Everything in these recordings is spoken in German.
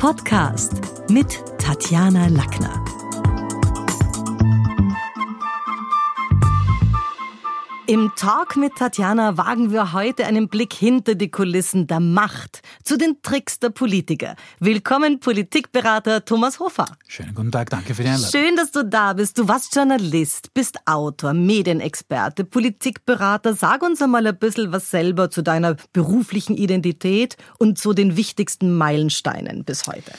Podcast mit Tatjana Lackner. Im Talk mit Tatjana wagen wir heute einen Blick hinter die Kulissen der Macht zu den Tricks der Politiker. Willkommen, Politikberater Thomas Hofer. Schönen guten Tag, danke für die Einladung. Schön, dass du da bist. Du warst Journalist, bist Autor, Medienexperte, Politikberater. Sag uns einmal ein bisschen was selber zu deiner beruflichen Identität und zu den wichtigsten Meilensteinen bis heute.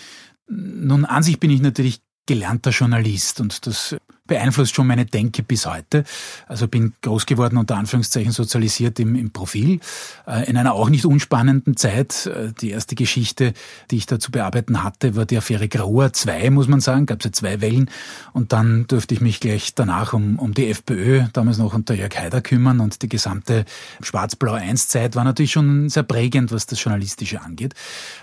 Nun, an sich bin ich natürlich gelernter Journalist und das beeinflusst schon meine Denke bis heute. Also bin groß geworden, unter Anführungszeichen sozialisiert im, im Profil, äh, in einer auch nicht unspannenden Zeit. Äh, die erste Geschichte, die ich da zu bearbeiten hatte, war die Affäre Grauer 2, muss man sagen, gab es ja zwei Wellen. Und dann durfte ich mich gleich danach um, um die FPÖ, damals noch unter Jörg Haider, kümmern und die gesamte Schwarz-Blau-1-Zeit war natürlich schon sehr prägend, was das Journalistische angeht.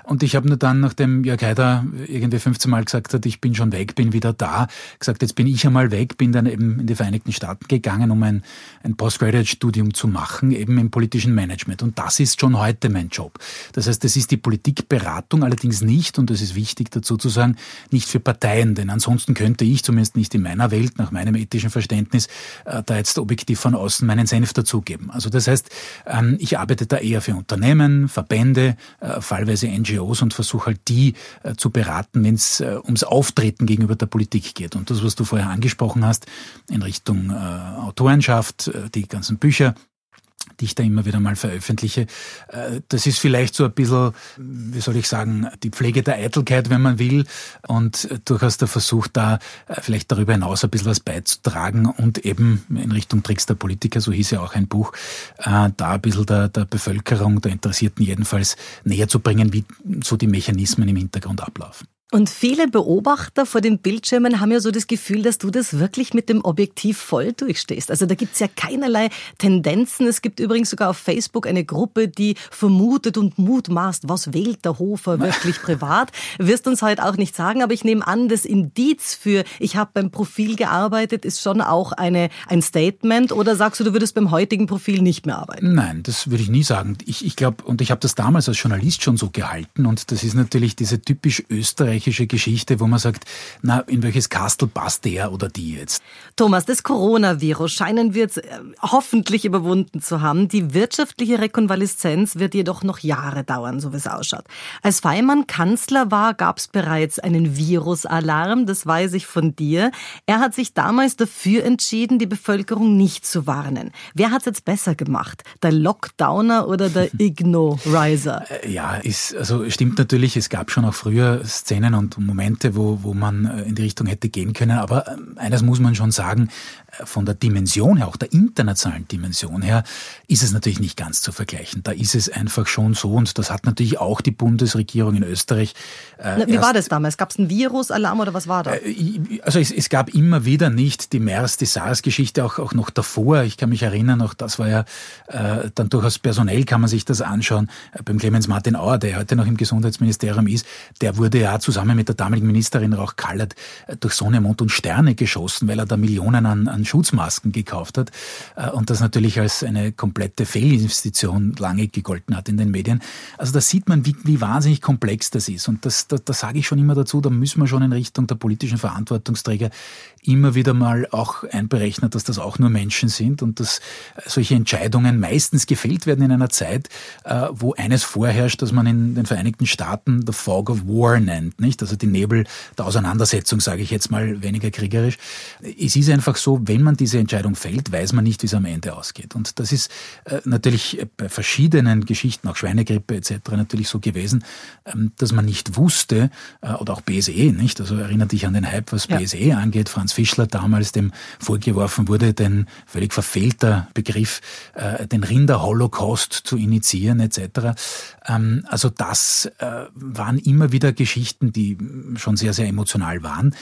Und ich habe nur dann, nachdem Jörg Haider irgendwie 15 Mal gesagt hat, ich bin schon weg, bin wieder da, gesagt, jetzt bin ich einmal weg, bin dann eben in die Vereinigten Staaten gegangen, um ein, ein Postgraduate-Studium zu machen, eben im politischen Management. Und das ist schon heute mein Job. Das heißt, das ist die Politikberatung, allerdings nicht, und das ist wichtig dazu zu sagen, nicht für Parteien, denn ansonsten könnte ich, zumindest nicht in meiner Welt, nach meinem ethischen Verständnis, äh, da jetzt objektiv von außen meinen Senf dazugeben. Also das heißt, ähm, ich arbeite da eher für Unternehmen, Verbände, äh, fallweise NGOs und versuche halt die äh, zu beraten, wenn es ums Auftreten gegenüber der Politik geht. Und das, was du vorher angesprochen angesprochen hast, in Richtung äh, Autorenschaft, äh, die ganzen Bücher, die ich da immer wieder mal veröffentliche. Äh, das ist vielleicht so ein bisschen, wie soll ich sagen, die Pflege der Eitelkeit, wenn man will, und durchaus der Versuch, da äh, vielleicht darüber hinaus ein bisschen was beizutragen und eben in Richtung Tricks der Politiker, so hieß ja auch ein Buch, da ein bisschen der, der Bevölkerung, der Interessierten jedenfalls näher zu bringen, wie so die Mechanismen im Hintergrund ablaufen. Und viele Beobachter vor den Bildschirmen haben ja so das Gefühl, dass du das wirklich mit dem Objektiv voll durchstehst. Also da gibt's ja keinerlei Tendenzen. Es gibt übrigens sogar auf Facebook eine Gruppe, die vermutet und mutmaßt, was wählt der Hofer wirklich privat. Wirst uns heute auch nicht sagen, aber ich nehme an, das Indiz für ich habe beim Profil gearbeitet ist schon auch eine, ein Statement. Oder sagst du, du würdest beim heutigen Profil nicht mehr arbeiten? Nein, das würde ich nie sagen. Ich, ich glaube, und ich habe das damals als Journalist schon so gehalten und das ist natürlich diese typisch österreichische österreichische Geschichte, wo man sagt, na, in welches Kastel passt der oder die jetzt? Thomas, das Coronavirus scheinen wir jetzt äh, hoffentlich überwunden zu haben. Die wirtschaftliche Rekonvaleszenz wird jedoch noch Jahre dauern, so wie es ausschaut. Als Feimann Kanzler war, gab es bereits einen Virusalarm, das weiß ich von dir. Er hat sich damals dafür entschieden, die Bevölkerung nicht zu warnen. Wer hat es jetzt besser gemacht? Der Lockdowner oder der Igno-Riser? Äh, ja, ist, also stimmt natürlich, es gab schon auch früher Szenen, Szenen und Momente, wo, wo man äh, in die Richtung hätte gehen können. Aber ähm, eines muss man schon sagen, äh, von der Dimension her, auch der internationalen Dimension her, ist es natürlich nicht ganz zu vergleichen. Da ist es einfach schon so und das hat natürlich auch die Bundesregierung in Österreich. Äh, Wie war das damals? Gab es einen Virusalarm oder was war da? Äh, also es, es, gab immer wieder nicht die MERS, die SARS-Geschichte, auch, auch noch davor. Ich kann mich erinnern, auch das war ja äh, dann durchaus personell, kann man sich das anschauen. Äh, beim Clemens Martin Auer, der heute noch im Gesundheitsministerium ist, der wurde ja zusammen zusammen mit der damaligen Ministerin Rauch Kallert äh, durch Sonne, Mond und Sterne geschossen, weil er da Millionen an, an Schutzmasken gekauft hat äh, und das natürlich als eine komplette Fehlinvestition lange gegolten hat in den Medien. Also da sieht man, wie, wie wahnsinnig komplex das ist und das, da, da sage ich schon immer dazu, da müssen wir schon in Richtung der politischen Verantwortungsträger immer wieder mal auch einberechnen, dass das auch nur Menschen sind und dass solche Entscheidungen meistens gefällt werden in einer Zeit, äh, wo eines vorherrscht, dass man in den Vereinigten Staaten the Fog of War nennt nicht? Also die Nebel der Auseinandersetzung, sage ich jetzt mal weniger kriegerisch. Es ist einfach so, wenn man diese Entscheidung fällt, weiß man nicht, wie es am Ende ausgeht. Und das ist äh, natürlich bei verschiedenen Geschichten, auch Schweinegrippe etc. natürlich so gewesen, ähm, dass man nicht wusste, äh, oder auch BSE, nicht? Also erinnert dich an den Hype, was ja. BSE angeht. Franz Fischler damals dem vorgeworfen wurde, den völlig verfehlter Begriff, äh, den Rinder-Holocaust zu initiieren etc. Ähm, also das waren immer wieder Geschichten, die schon sehr, sehr emotional waren.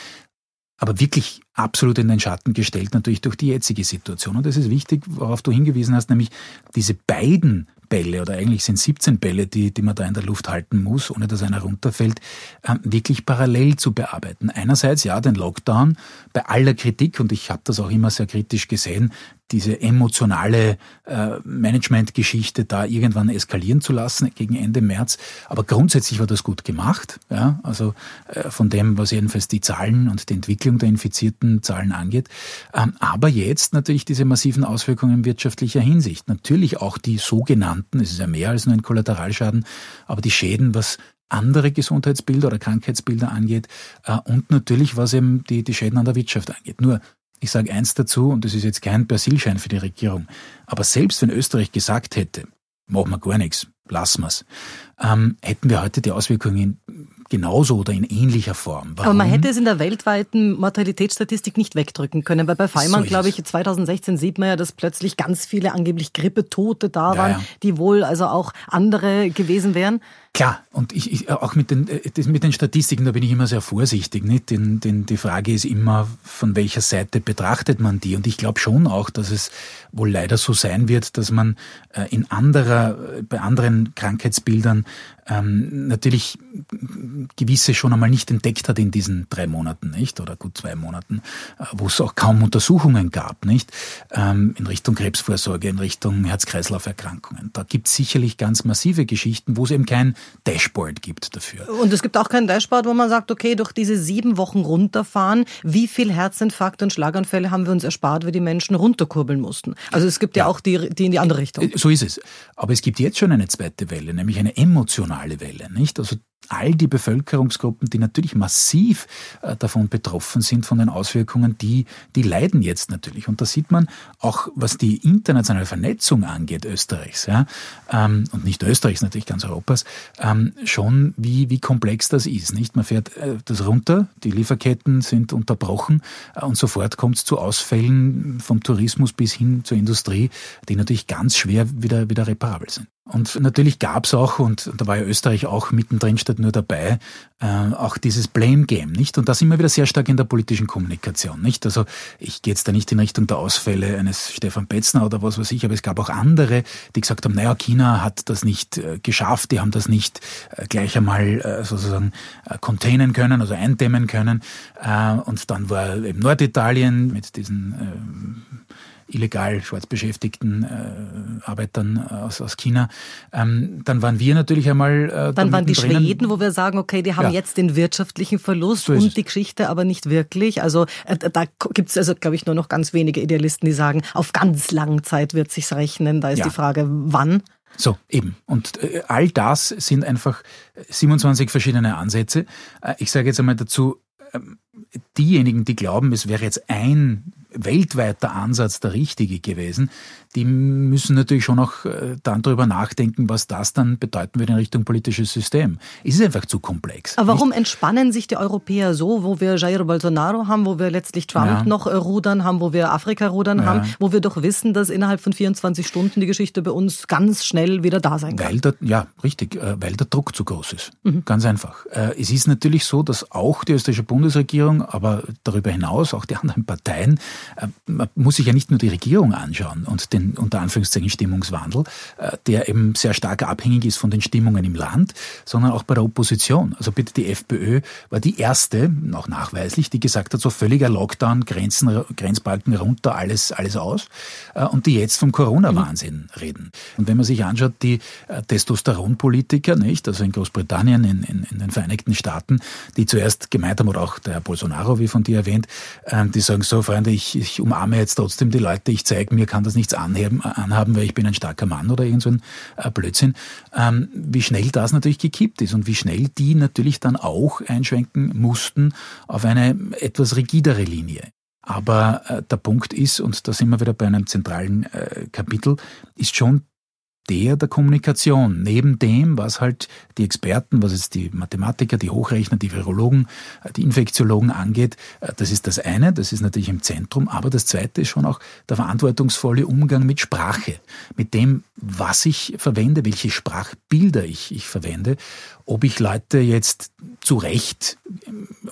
Aber wirklich absolut in den Schatten gestellt, natürlich durch die jetzige Situation. Und das ist wichtig, worauf du hingewiesen hast, nämlich diese beiden Bälle oder eigentlich sind 17 Bälle, die, die man da in der Luft halten muss, ohne dass einer runterfällt, ähm, wirklich parallel zu bearbeiten. Einerseits ja den Lockdown bei aller Kritik und ich habe das auch immer sehr kritisch gesehen, diese emotionale äh, Managementgeschichte da irgendwann eskalieren zu lassen gegen Ende März. Aber grundsätzlich war das gut gemacht. Ja? Also äh, von dem, was jedenfalls die Zahlen und die Entwicklung der infizierten Zahlen angeht. Ähm, aber jetzt natürlich diese massiven Auswirkungen in wirtschaftlicher Hinsicht. Natürlich auch die sogenannten, es ist ja mehr als nur ein Kollateralschaden, aber die Schäden, was andere Gesundheitsbilder oder Krankheitsbilder angeht äh, und natürlich was eben die, die Schäden an der Wirtschaft angeht. Nur ich sage eins dazu, und das ist jetzt kein Persilschein für die Regierung, aber selbst wenn Österreich gesagt hätte, machen wir gar nichts, lassen wir's, ähm, hätten wir heute die Auswirkungen genauso oder in ähnlicher Form. Warum? Aber man hätte es in der weltweiten Mortalitätsstatistik nicht wegdrücken können, weil bei Feimann, so glaube ich, 2016 sieht man ja, dass plötzlich ganz viele angeblich Grippetote da ja, waren, ja. die wohl also auch andere gewesen wären. Klar, und ich, ich, auch mit den, äh, mit den Statistiken, da bin ich immer sehr vorsichtig. Nicht? Denn, denn die Frage ist immer, von welcher Seite betrachtet man die? Und ich glaube schon auch, dass es wohl leider so sein wird, dass man äh, in anderer, äh, bei anderen Krankheitsbildern ähm, natürlich gewisse schon einmal nicht entdeckt hat in diesen drei Monaten, nicht? Oder gut zwei Monaten, wo es auch kaum Untersuchungen gab, nicht? Ähm, in Richtung Krebsvorsorge, in Richtung Herz-Kreislauf-Erkrankungen. Da gibt es sicherlich ganz massive Geschichten, wo es eben kein Dashboard gibt dafür. Und es gibt auch kein Dashboard, wo man sagt, okay, durch diese sieben Wochen runterfahren, wie viel Herzinfarkte und Schlaganfälle haben wir uns erspart, weil die Menschen runterkurbeln mussten. Also es gibt ja, ja auch die, die in die andere Richtung. So ist es. Aber es gibt jetzt schon eine zweite Welle, nämlich eine emotionale Welle, nicht? Also all die Bevölkerungsgruppen, die natürlich massiv äh, davon betroffen sind, von den Auswirkungen, die, die leiden jetzt natürlich. Und da sieht man auch, was die internationale Vernetzung angeht, Österreichs, ja, ähm, und nicht Österreichs, natürlich ganz Europas, ähm, schon wie, wie komplex das ist. Nicht? Man fährt äh, das runter, die Lieferketten sind unterbrochen äh, und sofort kommt es zu Ausfällen vom Tourismus bis hin zur Industrie, die natürlich ganz schwer wieder, wieder reparabel sind. Und natürlich gab es auch, und da war ja Österreich auch mittendrin statt nur dabei, äh, auch dieses Blame Game, nicht? Und das immer wieder sehr stark in der politischen Kommunikation, nicht? Also ich gehe jetzt da nicht in Richtung der Ausfälle eines Stefan Betzner oder was weiß ich, aber es gab auch andere, die gesagt haben, naja, China hat das nicht äh, geschafft, die haben das nicht äh, gleich einmal äh, sozusagen äh, containen können, also eindämmen können. Äh, und dann war eben Norditalien mit diesen äh, illegal schwarz beschäftigten äh, Arbeitern aus, aus China. Ähm, dann waren wir natürlich einmal. Äh, dann waren die drinnen. Schweden, wo wir sagen, okay, die haben ja. jetzt den wirtschaftlichen Verlust so und die Geschichte aber nicht wirklich. Also äh, da gibt es also, glaube ich, nur noch ganz wenige Idealisten, die sagen, auf ganz lange Zeit wird sich's rechnen. Da ist ja. die Frage, wann. So, eben. Und äh, all das sind einfach 27 verschiedene Ansätze. Äh, ich sage jetzt einmal dazu, ähm, diejenigen, die glauben, es wäre jetzt ein weltweiter Ansatz der richtige gewesen, die müssen natürlich schon auch äh, dann darüber nachdenken, was das dann bedeuten würde in Richtung politisches System. Es ist einfach zu komplex. Aber warum nicht? entspannen sich die Europäer so, wo wir Jair Bolsonaro haben, wo wir letztlich Trump ja. noch äh, rudern haben, wo wir Afrika rudern ja. haben, wo wir doch wissen, dass innerhalb von 24 Stunden die Geschichte bei uns ganz schnell wieder da sein kann? Weil der, ja, richtig, äh, weil der Druck zu groß ist. Mhm. Ganz einfach. Es ist natürlich so, dass auch die österreichische Bundesregierung, aber darüber hinaus auch die anderen Parteien, man muss sich ja nicht nur die Regierung anschauen und den unter Anführungszeichen Stimmungswandel, äh, der eben sehr stark abhängig ist von den Stimmungen im Land, sondern auch bei der Opposition. Also bitte die FPÖ war die erste, auch nachweislich, die gesagt hat, so völliger Lockdown, Grenzen, Grenzbalken runter, alles, alles aus. Äh, und die jetzt vom Corona-Wahnsinn mhm. reden. Und wenn man sich anschaut, die äh, Testosteronpolitiker, nicht, also in Großbritannien, in, in, in den Vereinigten Staaten, die zuerst gemeint haben, oder auch der Herr Bolsonaro, wie von dir erwähnt, die sagen so, Freunde, ich, ich umarme jetzt trotzdem die Leute, ich zeige, mir kann das nichts anheben, anhaben, weil ich bin ein starker Mann oder irgend so ein äh, Blödsinn, ähm, wie schnell das natürlich gekippt ist und wie schnell die natürlich dann auch einschwenken mussten auf eine etwas rigidere Linie. Aber äh, der Punkt ist, und da sind wir wieder bei einem zentralen äh, Kapitel, ist schon der der Kommunikation. Neben dem, was halt die Experten, was jetzt die Mathematiker, die Hochrechner, die Virologen, äh, die Infektiologen angeht, äh, das ist das eine, das ist natürlich im Zentrum, aber das zweite ist schon auch der verantwortungsvolle Umgang mit Sprache, mit dem, was ich verwende, welche Sprachbilder ich, ich verwende, ob ich Leute jetzt zu Recht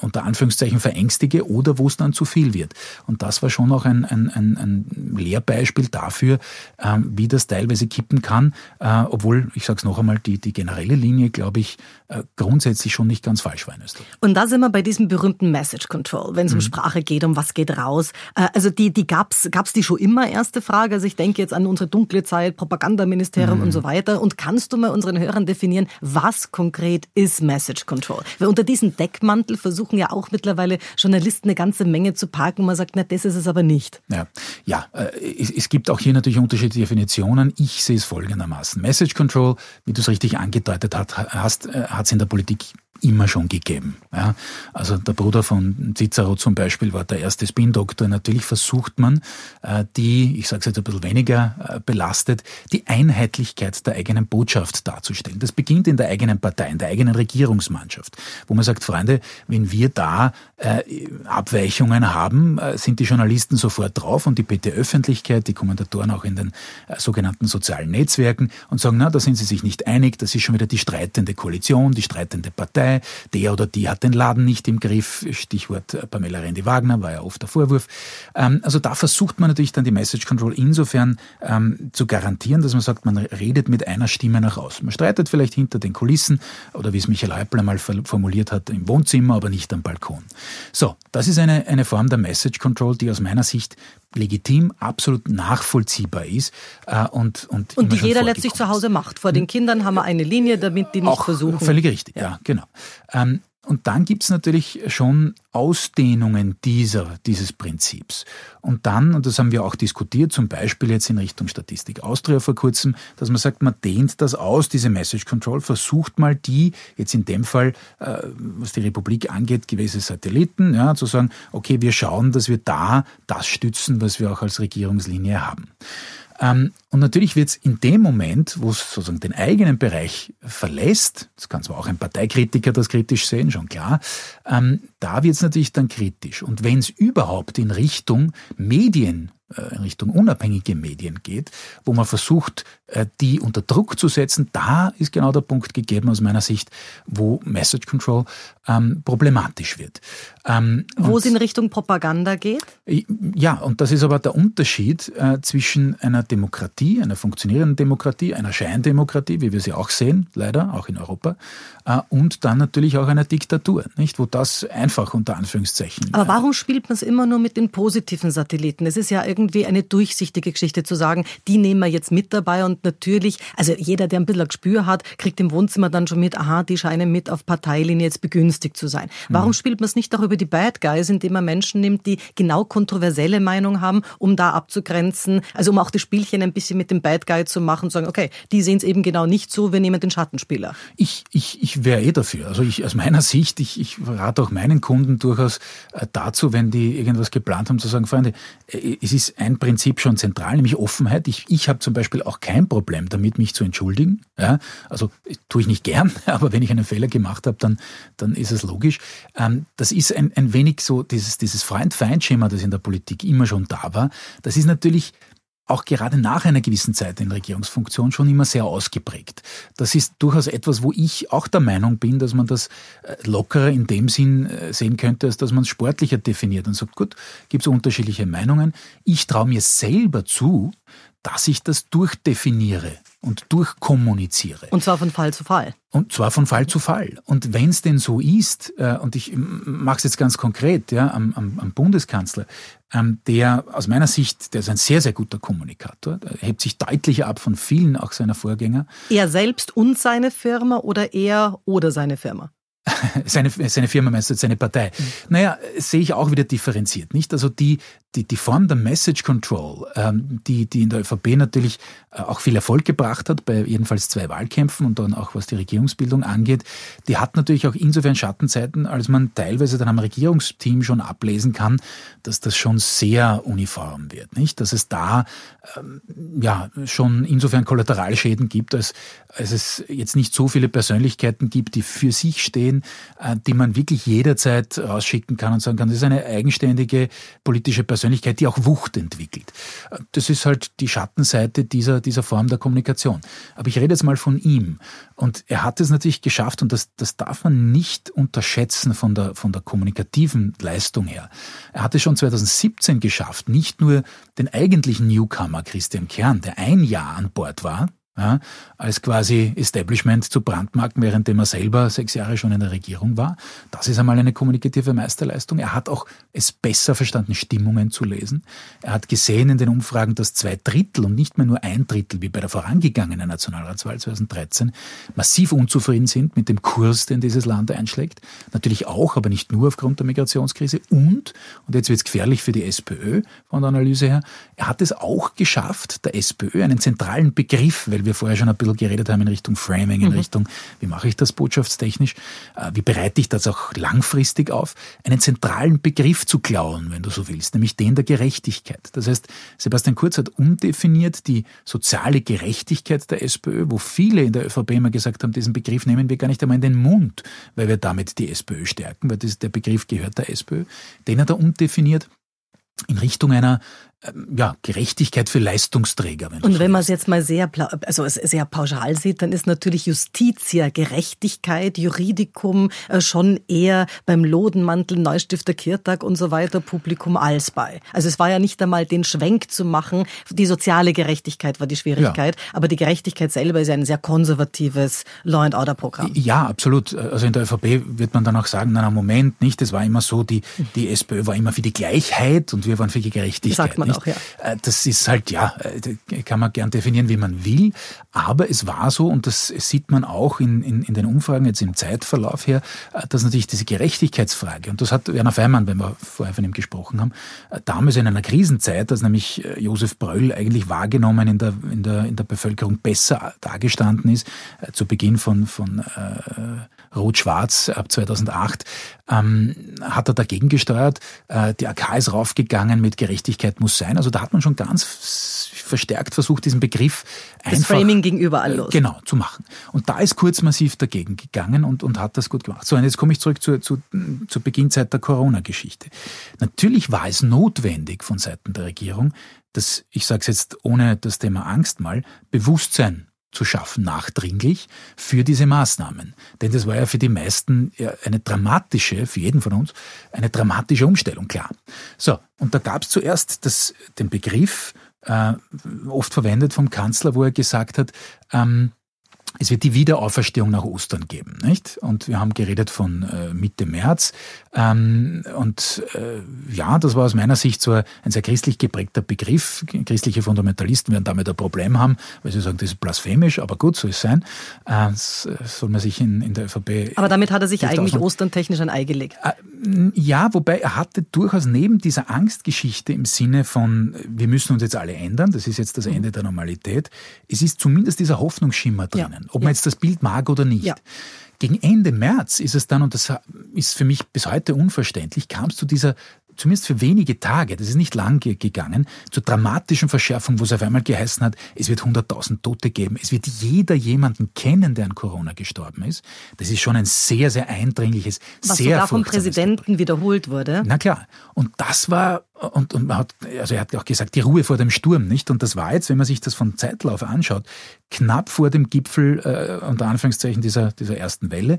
unter Anführungszeichen verängstige oder wo es dann zu viel wird. Und das war schon auch ein, ein, ein, ein Lehrbeispiel dafür, ähm, wie das teilweise kippen kann, äh, obwohl, ich sage es noch einmal, die, die generelle Linie, glaube ich, äh, grundsätzlich schon nicht ganz falsch war in Österreich. Und da sind wir bei diesem berühmten Message Control, wenn es um mhm. Sprache geht, um was geht raus. Äh, also die, die gab's, gab's die schon immer, erste Frage. Also ich denke jetzt an unsere dunkle Zeit, Propagandaministerium mhm. und so weiter. Und kannst du mal unseren Hörern definieren, was konkret ist Message Control? Weil unter diesem Deckmantel versuchen ja auch mittlerweile Journalisten eine ganze Menge zu parken man sagt, na, das ist es aber nicht. Ja, ja äh, es, es gibt auch hier natürlich unterschiedliche Definitionen. Ich sehe es folgendermaßen. Message Control, wie du es richtig angedeutet hast, äh, hat es in der Politik immer schon gegeben. Ja, also der Bruder von Cicero zum Beispiel war der erste Spin-Doktor. Natürlich versucht man, äh, die, ich sage es jetzt ein bisschen weniger äh, belastet, die Einheitlichkeit der eigenen Botschaft darzustellen. Das beginnt in der eigenen Partei, in der eigenen Regierungsmannschaft, wo man sagt, Freunde, wenn wir da äh, Abweichungen haben, sind die Journalisten sofort drauf und die PT-Öffentlichkeit, die Kommentatoren auch in den sogenannten sozialen Netzwerken und sagen, na, da sind sie sich nicht einig, das ist schon wieder die streitende Koalition, die streitende Partei Partei, der oder die hat den Laden nicht im Griff, Stichwort äh, Pamela Rendi-Wagner, war ja oft der Vorwurf. Ähm, also da versucht man natürlich dann die Message Control insofern ähm, zu garantieren, dass man sagt, man redet mit einer Stimme nach außen. Man streitet vielleicht hinter den Kulissen oder wie es Michael Häupl einmal formuliert hat, im Wohnzimmer, aber nicht am Balkon. So, das ist eine, eine Form der Message Control, die aus meiner Sicht legitim, absolut nachvollziehbar ist äh, und und, und die jeder letztlich zu Hause macht. Vor den Kindern haben wir eine Linie, damit die nicht Auch versuchen. Völlig richtig, ja, ja genau. Ähm, und dann gibt's natürlich schon Ausdehnungen dieser, dieses Prinzips. Und dann, und das haben wir auch diskutiert, zum Beispiel jetzt in Richtung Statistik Austria vor kurzem, dass man sagt, man dehnt das aus, diese Message Control, versucht mal die, jetzt in dem Fall, äh, was die Republik angeht, gewisse Satelliten, ja, zu sagen, okay, wir schauen, dass wir da das stützen, was wir auch als Regierungslinie haben. Ähm, und natürlich wird es in dem Moment, wo es sozusagen den eigenen Bereich verlässt, das kann zwar auch ein Parteikritiker das kritisch sehen, schon klar, ähm, da wird es natürlich dann kritisch. Und wenn es überhaupt in Richtung Medien äh, in Richtung unabhängige Medien geht, wo man versucht, äh, die unter Druck zu setzen, da ist genau der Punkt gegeben aus meiner Sicht, wo Message Control ähm, problematisch wird. Ähm, wo es in Richtung Propaganda geht? Ja, und das ist aber der Unterschied äh, zwischen einer Demokratie, einer funktionierenden Demokratie, einer Scheindemokratie, wie wir sie auch sehen, leider, auch in Europa, äh, und dann natürlich auch einer Diktatur, nicht? Wo das einfach unter Anführungszeichen. Aber warum spielt man es immer nur mit den positiven Satelliten? Es ist ja irgendwie eine durchsichtige Geschichte zu sagen, die nehmen wir jetzt mit dabei und natürlich, also jeder, der ein bisschen ein Gespür hat, kriegt im Wohnzimmer dann schon mit, aha, die scheinen mit auf Parteilinie jetzt begünstigt zu sein. Warum mhm. spielt man es nicht auch über die Bad Guys, indem man Menschen nimmt, die genau kontroversielle Meinung haben, um da abzugrenzen, also um auch das Spielchen ein bisschen mit dem Bad Guy zu machen und sagen, okay, die sehen es eben genau nicht so, wir nehmen den Schattenspieler. Ich, ich, ich wäre eh dafür. Also ich, aus meiner Sicht, ich, ich rate auch meinen Kunden durchaus äh, dazu, wenn die irgendwas geplant haben, zu sagen, Freunde, äh, es ist ein Prinzip schon zentral, nämlich Offenheit. Ich, ich habe zum Beispiel auch kein Problem damit, mich zu entschuldigen. Ja, also tue ich nicht gern, aber wenn ich einen Fehler gemacht habe, dann, dann ist es logisch. Ähm, das ist ein, ein wenig so dieses, dieses Freund-Feind-Schema, das in der Politik immer schon da war. Das ist natürlich auch gerade nach einer gewissen Zeit in Regierungsfunktion schon immer sehr ausgeprägt. Das ist durchaus etwas, wo ich auch der Meinung bin, dass man das äh, lockerer in dem Sinn äh, sehen könnte, als dass man es sportlicher definiert und sagt, gut, gibt es unterschiedliche Meinungen. Ich traue mir selber zu, dass ich das durchdefiniere und durchkommuniziere. Und zwar von Fall zu Fall. Und zwar von Fall zu Fall. Und wenn es denn so ist, äh, und ich mache es jetzt ganz konkret, ja, am, am, am Bundeskanzler, ähm, der aus meiner Sicht, der ist ein sehr, sehr guter Kommunikator, der hebt sich deutlich ab von vielen auch seiner Vorgänger. Er selbst und seine Firma oder er oder seine Firma? seine, seine Firma meinst du, seine Partei. Mhm. Naja, sehe ich auch wieder differenziert, nicht? Also die, die, die Form der Message Control, ähm, die, die in der ÖVP natürlich äh, auch viel Erfolg gebracht hat, bei jedenfalls zwei Wahlkämpfen und dann auch was die Regierungsbildung angeht, die hat natürlich auch insofern Schattenzeiten, als man teilweise dann am Regierungsteam schon ablesen kann, dass das schon sehr uniform wird, nicht? Dass es da ähm, ja schon insofern Kollateralschäden gibt, als, als es jetzt nicht so viele Persönlichkeiten gibt, die für sich stehen, äh, die man wirklich jederzeit rausschicken kann und sagen kann, das ist eine eigenständige politische Persönlichkeit Persönlichkeit, die auch Wucht entwickelt. Das ist halt die Schattenseite dieser, dieser Form der Kommunikation. Aber ich rede jetzt mal von ihm. Und er hat es natürlich geschafft, und das, das darf man nicht unterschätzen von der, von der kommunikativen Leistung her. Er hat es schon 2017 geschafft, nicht nur den eigentlichen Newcomer Christian Kern, der ein Jahr an Bord war, ja, als quasi Establishment zu brandmarken, währenddem er selber sechs Jahre schon in der Regierung war. Das ist einmal eine kommunikative Meisterleistung. Er hat auch es besser verstanden, Stimmungen zu lesen. Er hat gesehen in den Umfragen, dass zwei Drittel und nicht mehr nur ein Drittel, wie bei der vorangegangenen Nationalratswahl 2013, massiv unzufrieden sind mit dem Kurs, den dieses Land einschlägt. Natürlich auch, aber nicht nur aufgrund der Migrationskrise. Und, und jetzt wird es gefährlich für die SPÖ von der Analyse her, er hat es auch geschafft, der SPÖ einen zentralen Begriff, weil wir vorher schon ein bisschen geredet haben in Richtung Framing, in mhm. Richtung, wie mache ich das botschaftstechnisch, äh, wie bereite ich das auch langfristig auf, einen zentralen Begriff zu klauen, wenn du so willst, nämlich den der Gerechtigkeit. Das heißt, Sebastian Kurz hat umdefiniert die soziale Gerechtigkeit der SPÖ, wo viele in der ÖVP immer gesagt haben, diesen Begriff nehmen wir gar nicht einmal in den Mund, weil wir damit die SPÖ stärken, weil das, der Begriff gehört der SPÖ. Den hat er umdefiniert in Richtung einer ja, Gerechtigkeit für Leistungsträger. Wenn und wenn man es jetzt mal sehr, also sehr pauschal sieht, dann ist natürlich Justitia, Gerechtigkeit, Juridikum äh, schon eher beim Lodenmantel, Neustifter Kirtag und so weiter Publikum als bei. Also es war ja nicht einmal den Schwenk zu machen, die soziale Gerechtigkeit war die Schwierigkeit, ja. aber die Gerechtigkeit selber ist ja ein sehr konservatives Law and Order Programm. Ja, absolut. Also in der ÖVP wird man dann auch sagen, na, Moment, nicht, es war immer so, die, die SPÖ war immer für die Gleichheit und wir waren für die Gerechtigkeit. Sagt man auch, ja. Äh, das ist halt, ja, äh, kann man gern definieren, wie man will. Aber es war so, und das sieht man auch in, in, in den Umfragen jetzt im Zeitverlauf her, äh, dass natürlich diese Gerechtigkeitsfrage, und das hat Werner Feimann, wenn wir vorher von ihm gesprochen haben, damals in einer Krisenzeit, als nämlich Josef Bröll eigentlich wahrgenommen in der, in der, in der Bevölkerung besser dargestanden ist, zu Beginn von, von äh, Rot-Schwarz ab 2008, ähm, hat er dagegen gesteuert. Äh, die AK ist raufgegangen mit Gerechtigkeit muss sein. Also da hat man schon ganz verstärkt versucht, diesen Begriff das einfach, Framing gegenüber alles. Genau, zu machen. Und da ist Kurz massiv dagegen gegangen und, und hat das gut gemacht. So, und jetzt komme ich zurück zur, zu, zur Beginnzeit der Corona-Geschichte. Natürlich war es notwendig von Seiten der Regierung, dass, ich sage es jetzt ohne das Thema Angst mal, Bewusstsein zu schaffen, nachdringlich, für diese Maßnahmen. Denn das war ja für die meisten eine dramatische, für jeden von uns, eine dramatische Umstellung, klar. So, und da gab es zuerst das, den Begriff, äh, oft verwendet vom Kanzler, wo er gesagt hat, ähm, es wird die Wiederauferstehung nach Ostern geben, nicht? Und wir haben geredet von äh, Mitte März. Ähm, und äh, ja, das war aus meiner Sicht so ein sehr christlich geprägter Begriff. Christliche Fundamentalisten werden damit ein Problem haben, weil sie sagen, das ist blasphemisch, aber gut, so ist es sein. Äh, das soll man sich in, in der ÖVP. Aber damit hat er sich eigentlich osterntechnisch ein Ei gelegt. Äh, ja, wobei er hatte durchaus neben dieser Angstgeschichte im Sinne von, wir müssen uns jetzt alle ändern, das ist jetzt das. Ende der Normalität, es ist zumindest dieser Hoffnungsschimmer drinnen. Ja ob man jetzt das Bild mag oder nicht. Ja. Gegen Ende März ist es dann, und das ist für mich bis heute unverständlich, kam es zu dieser zumindest für wenige Tage, das ist nicht lang gegangen, zur dramatischen Verschärfung, wo es auf einmal geheißen hat, es wird 100.000 Tote geben, es wird jeder jemanden kennen, der an Corona gestorben ist. Das ist schon ein sehr, sehr eindringliches, Was sehr sogar vom Präsidenten wiederholt wurde. Na klar. Und das war und, und man hat, also er hat auch gesagt, die Ruhe vor dem Sturm, nicht? Und das war jetzt, wenn man sich das von Zeitlauf anschaut, knapp vor dem Gipfel, äh, unter Anführungszeichen, dieser, dieser ersten Welle.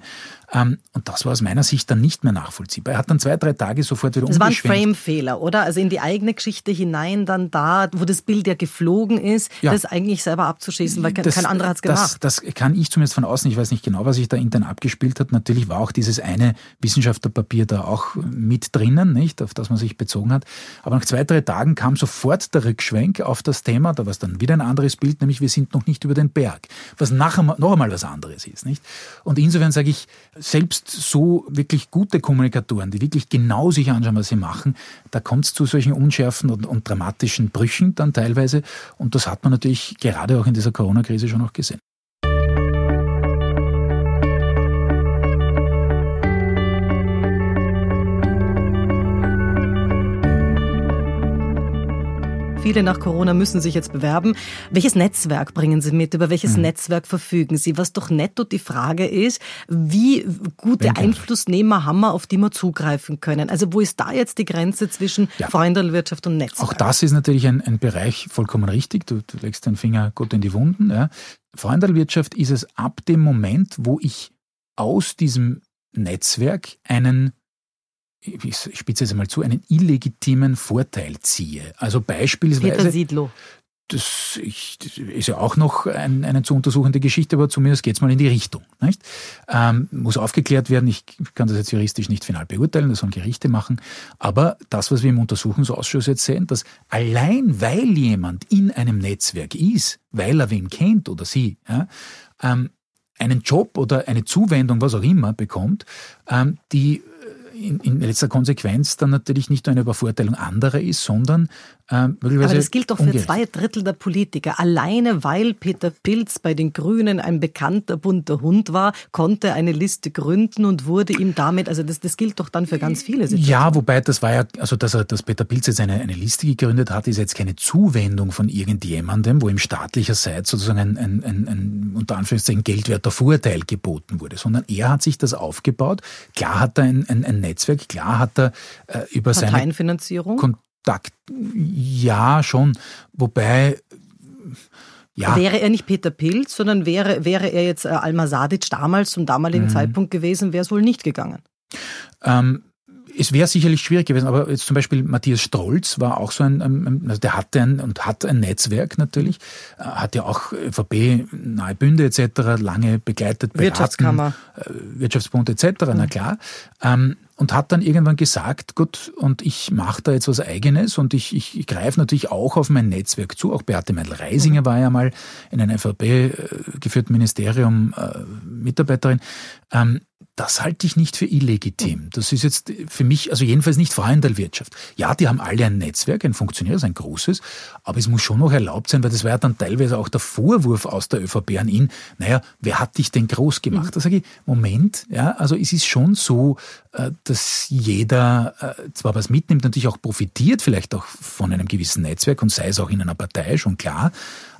Ähm, und das war aus meiner Sicht dann nicht mehr nachvollziehbar. Er hat dann zwei, drei Tage sofort wieder Das war ein Frame-Fehler, oder? Also in die eigene Geschichte hinein, dann da, wo das Bild ja geflogen ist, ja. das eigentlich selber abzuschießen, weil das, kein anderer hat es gemacht. Das, das kann ich zumindest von außen, ich weiß nicht genau, was sich da intern abgespielt hat. Natürlich war auch dieses eine Wissenschaftlerpapier da auch mit drinnen, nicht? Auf das man sich bezogen hat. Aber nach zwei, drei Tagen kam sofort der Rückschwenk auf das Thema, da war es dann wieder ein anderes Bild, nämlich wir sind noch nicht über den Berg, was nachher noch einmal was anderes ist. Nicht? Und insofern sage ich, selbst so wirklich gute Kommunikatoren, die wirklich genau sich anschauen, was sie machen, da kommt es zu solchen unschärfen und, und dramatischen Brüchen dann teilweise. Und das hat man natürlich gerade auch in dieser Corona-Krise schon auch gesehen. Viele nach Corona müssen sich jetzt bewerben. Welches Netzwerk bringen Sie mit? Über welches mhm. Netzwerk verfügen Sie? Was doch netto die Frage ist, wie gute Wenn Einflussnehmer haben wir, auf die wir zugreifen können? Also wo ist da jetzt die Grenze zwischen ja. Freundelwirtschaft und Netzwerk? Auch das ist natürlich ein, ein Bereich vollkommen richtig. Du, du legst den Finger gut in die Wunden. Ja. Freundelwirtschaft ist es ab dem Moment, wo ich aus diesem Netzwerk einen ich spitze jetzt einmal zu, einen illegitimen Vorteil ziehe. Also beispielsweise. Peter Siedlow. Das, ist ja auch noch ein, eine zu untersuchende Geschichte, aber zumindest geht es mal in die Richtung. Ähm, muss aufgeklärt werden. Ich kann das jetzt juristisch nicht final beurteilen, das sollen Gerichte machen. Aber das, was wir im Untersuchungsausschuss jetzt sehen, dass allein weil jemand in einem Netzwerk ist, weil er wen kennt oder sie, ja, ähm, einen Job oder eine Zuwendung, was auch immer, bekommt, ähm, die in, in letzter Konsequenz dann natürlich nicht nur eine Übervorteilung anderer ist, sondern ähm, Aber das gilt doch für ungerecht. zwei Drittel der Politiker. Alleine weil Peter Pilz bei den Grünen ein bekannter bunter Hund war, konnte eine Liste gründen und wurde ihm damit, also das, das gilt doch dann für ganz viele Situationen. Ja, wobei das war ja, also dass, er, dass Peter Pilz jetzt eine, eine Liste gegründet hat, ist jetzt keine Zuwendung von irgendjemandem, wo ihm staatlicherseits sozusagen ein, ein, ein, ein unter Anführungszeichen geldwerter Vorteil geboten wurde, sondern er hat sich das aufgebaut. Klar hat er ein, ein, ein Netzwerk, klar hat er äh, über seine Parteienfinanzierung? Kontakt, ja, schon. Wobei, ja. Wäre er nicht Peter Pilz, sondern wäre, wäre er jetzt äh, Alma Sadic damals zum damaligen mhm. Zeitpunkt gewesen, wäre es wohl nicht gegangen. Ähm, es wäre sicherlich schwierig gewesen, aber jetzt zum Beispiel Matthias Strolz war auch so ein, also der hatte ein und hat ein Netzwerk natürlich, äh, hat ja auch ÖVP, Nahe Bünde etc. lange begleitet, beraten, Wirtschaftskammer, äh, Wirtschaftsbund etc. Mhm. Na klar. Ähm, und hat dann irgendwann gesagt, gut, und ich mache da jetzt was Eigenes und ich, ich, ich greife natürlich auch auf mein Netzwerk zu. Auch Beate Meindl-Reisinger mhm. war ja mal in einem ÖVP-geführten äh, Ministerium äh, Mitarbeiterin. Ähm, das halte ich nicht für illegitim. Das ist jetzt für mich, also jedenfalls nicht Freundelwirtschaft. Ja, die haben alle ein Netzwerk, ein funktionierendes, ein großes, aber es muss schon noch erlaubt sein, weil das war ja dann teilweise auch der Vorwurf aus der ÖVP an ihn, naja, wer hat dich denn groß gemacht? Mhm. Da sage ich, Moment, ja, also es ist schon so, äh, dass jeder äh, zwar was mitnimmt, natürlich auch profitiert, vielleicht auch von einem gewissen Netzwerk und sei es auch in einer Partei, schon klar,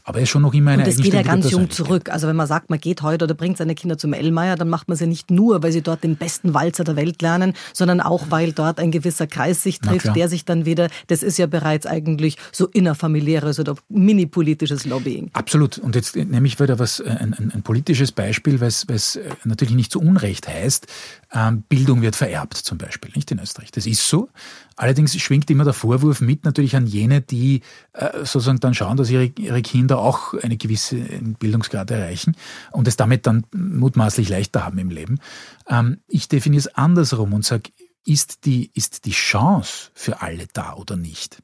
aber er ist schon noch immer eine Und das geht ja ganz jung zurück. Also wenn man sagt, man geht heute oder bringt seine Kinder zum Ellmeier, dann macht man ja nicht nur, weil sie dort den besten Walzer der Welt lernen, sondern auch, weil dort ein gewisser Kreis sich trifft, der sich dann wieder, das ist ja bereits eigentlich so innerfamiliäres oder mini-politisches Lobbying. Absolut. Und jetzt nehme ich wieder was, äh, ein, ein, ein politisches Beispiel, weil es äh, natürlich nicht zu Unrecht heißt, Bildung wird vererbt zum Beispiel, nicht in Österreich. Das ist so. Allerdings schwingt immer der Vorwurf mit natürlich an jene, die äh, sozusagen dann schauen, dass ihre, ihre Kinder auch eine gewisse Bildungsgrad erreichen und es damit dann mutmaßlich leichter haben im Leben. Ähm, ich definiere es andersrum und sage, ist die, ist die Chance für alle da oder nicht?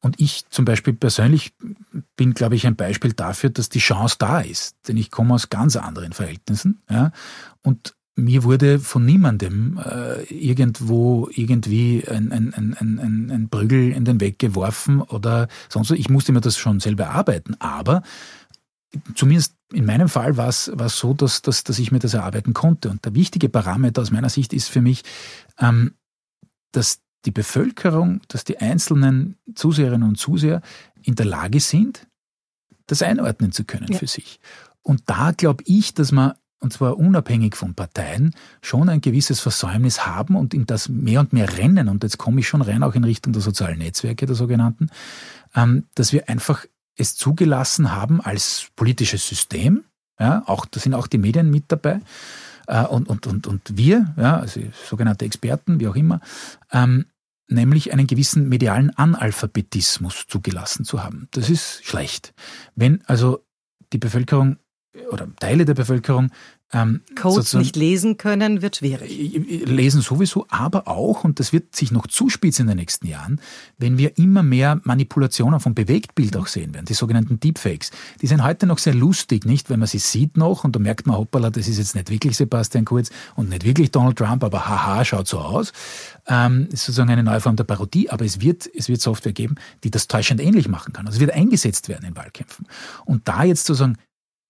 Und ich zum Beispiel persönlich bin, glaube ich, ein Beispiel dafür, dass die Chance da ist. Denn ich komme aus ganz anderen Verhältnissen. Ja, und mir wurde von niemandem äh, irgendwo irgendwie ein, ein, ein, ein, ein Prügel in den Weg geworfen oder sonst so. Ich musste mir das schon selber arbeiten, aber zumindest in meinem Fall war es, so, dass, dass, dass ich mir das erarbeiten konnte. Und der wichtige Parameter aus meiner Sicht ist für mich, ähm, dass die Bevölkerung, dass die einzelnen Zuseherinnen und Zuseher in der Lage sind, das einordnen zu können ja. für sich. Und da glaube ich, dass man und zwar unabhängig von Parteien, schon ein gewisses Versäumnis haben und in das mehr und mehr rennen, und jetzt komme ich schon rein auch in Richtung der sozialen Netzwerke, der sogenannten, ähm, dass wir einfach es zugelassen haben als politisches System, ja, auch, da sind auch die Medien mit dabei, äh, und, und, und, und wir, ja, also sogenannte Experten, wie auch immer, ähm, nämlich einen gewissen medialen Analphabetismus zugelassen zu haben. Das ist schlecht. Wenn also die Bevölkerung oder Teile der Bevölkerung ähm, Codes nicht lesen können, wird schwierig. Lesen sowieso, aber auch, und das wird sich noch zuspitzen in den nächsten Jahren, wenn wir immer mehr Manipulationen von Bewegtbild auch sehen werden, die sogenannten Deepfakes. Die sind heute noch sehr lustig, nicht? Wenn man sie sieht noch und da merkt man, hoppala, das ist jetzt nicht wirklich Sebastian Kurz und nicht wirklich Donald Trump, aber haha, schaut so aus. Ähm, ist sozusagen eine neue Form der Parodie, aber es wird, es wird Software geben, die das täuschend ähnlich machen kann. Also es wird eingesetzt werden in Wahlkämpfen. Und da jetzt sozusagen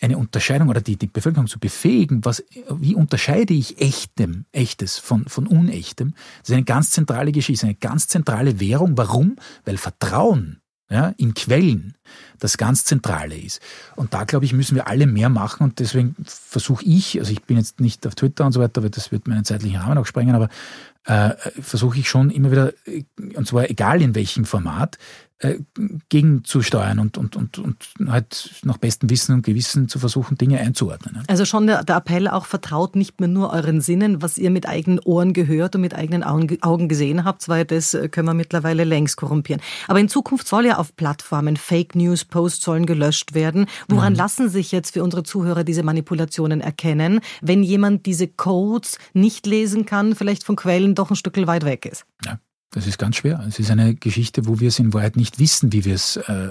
eine Unterscheidung oder die, die Bevölkerung zu befähigen, was, wie unterscheide ich echtem, echtes von, von unechtem, das ist eine ganz zentrale Geschichte, eine ganz zentrale Währung. Warum? Weil Vertrauen ja, in Quellen das ganz Zentrale ist. Und da, glaube ich, müssen wir alle mehr machen und deswegen versuche ich, also ich bin jetzt nicht auf Twitter und so weiter, weil das wird meinen zeitlichen Rahmen auch sprengen, aber äh, versuche ich schon immer wieder, und zwar egal in welchem Format, äh, gegenzusteuern und, und, und, und halt nach bestem Wissen und Gewissen zu versuchen, Dinge einzuordnen. Also schon der, der, Appell auch vertraut nicht mehr nur euren Sinnen, was ihr mit eigenen Ohren gehört und mit eigenen Augen gesehen habt, weil das äh, können wir mittlerweile längst korrumpieren. Aber in Zukunft soll ja auf Plattformen Fake News Posts sollen gelöscht werden. Woran mhm. lassen sich jetzt für unsere Zuhörer diese Manipulationen erkennen, wenn jemand diese Codes nicht lesen kann, vielleicht von Quellen doch ein Stück weit weg ist? Ja. Das ist ganz schwer. Es ist eine Geschichte, wo wir es in Wahrheit nicht wissen, wie wir es äh,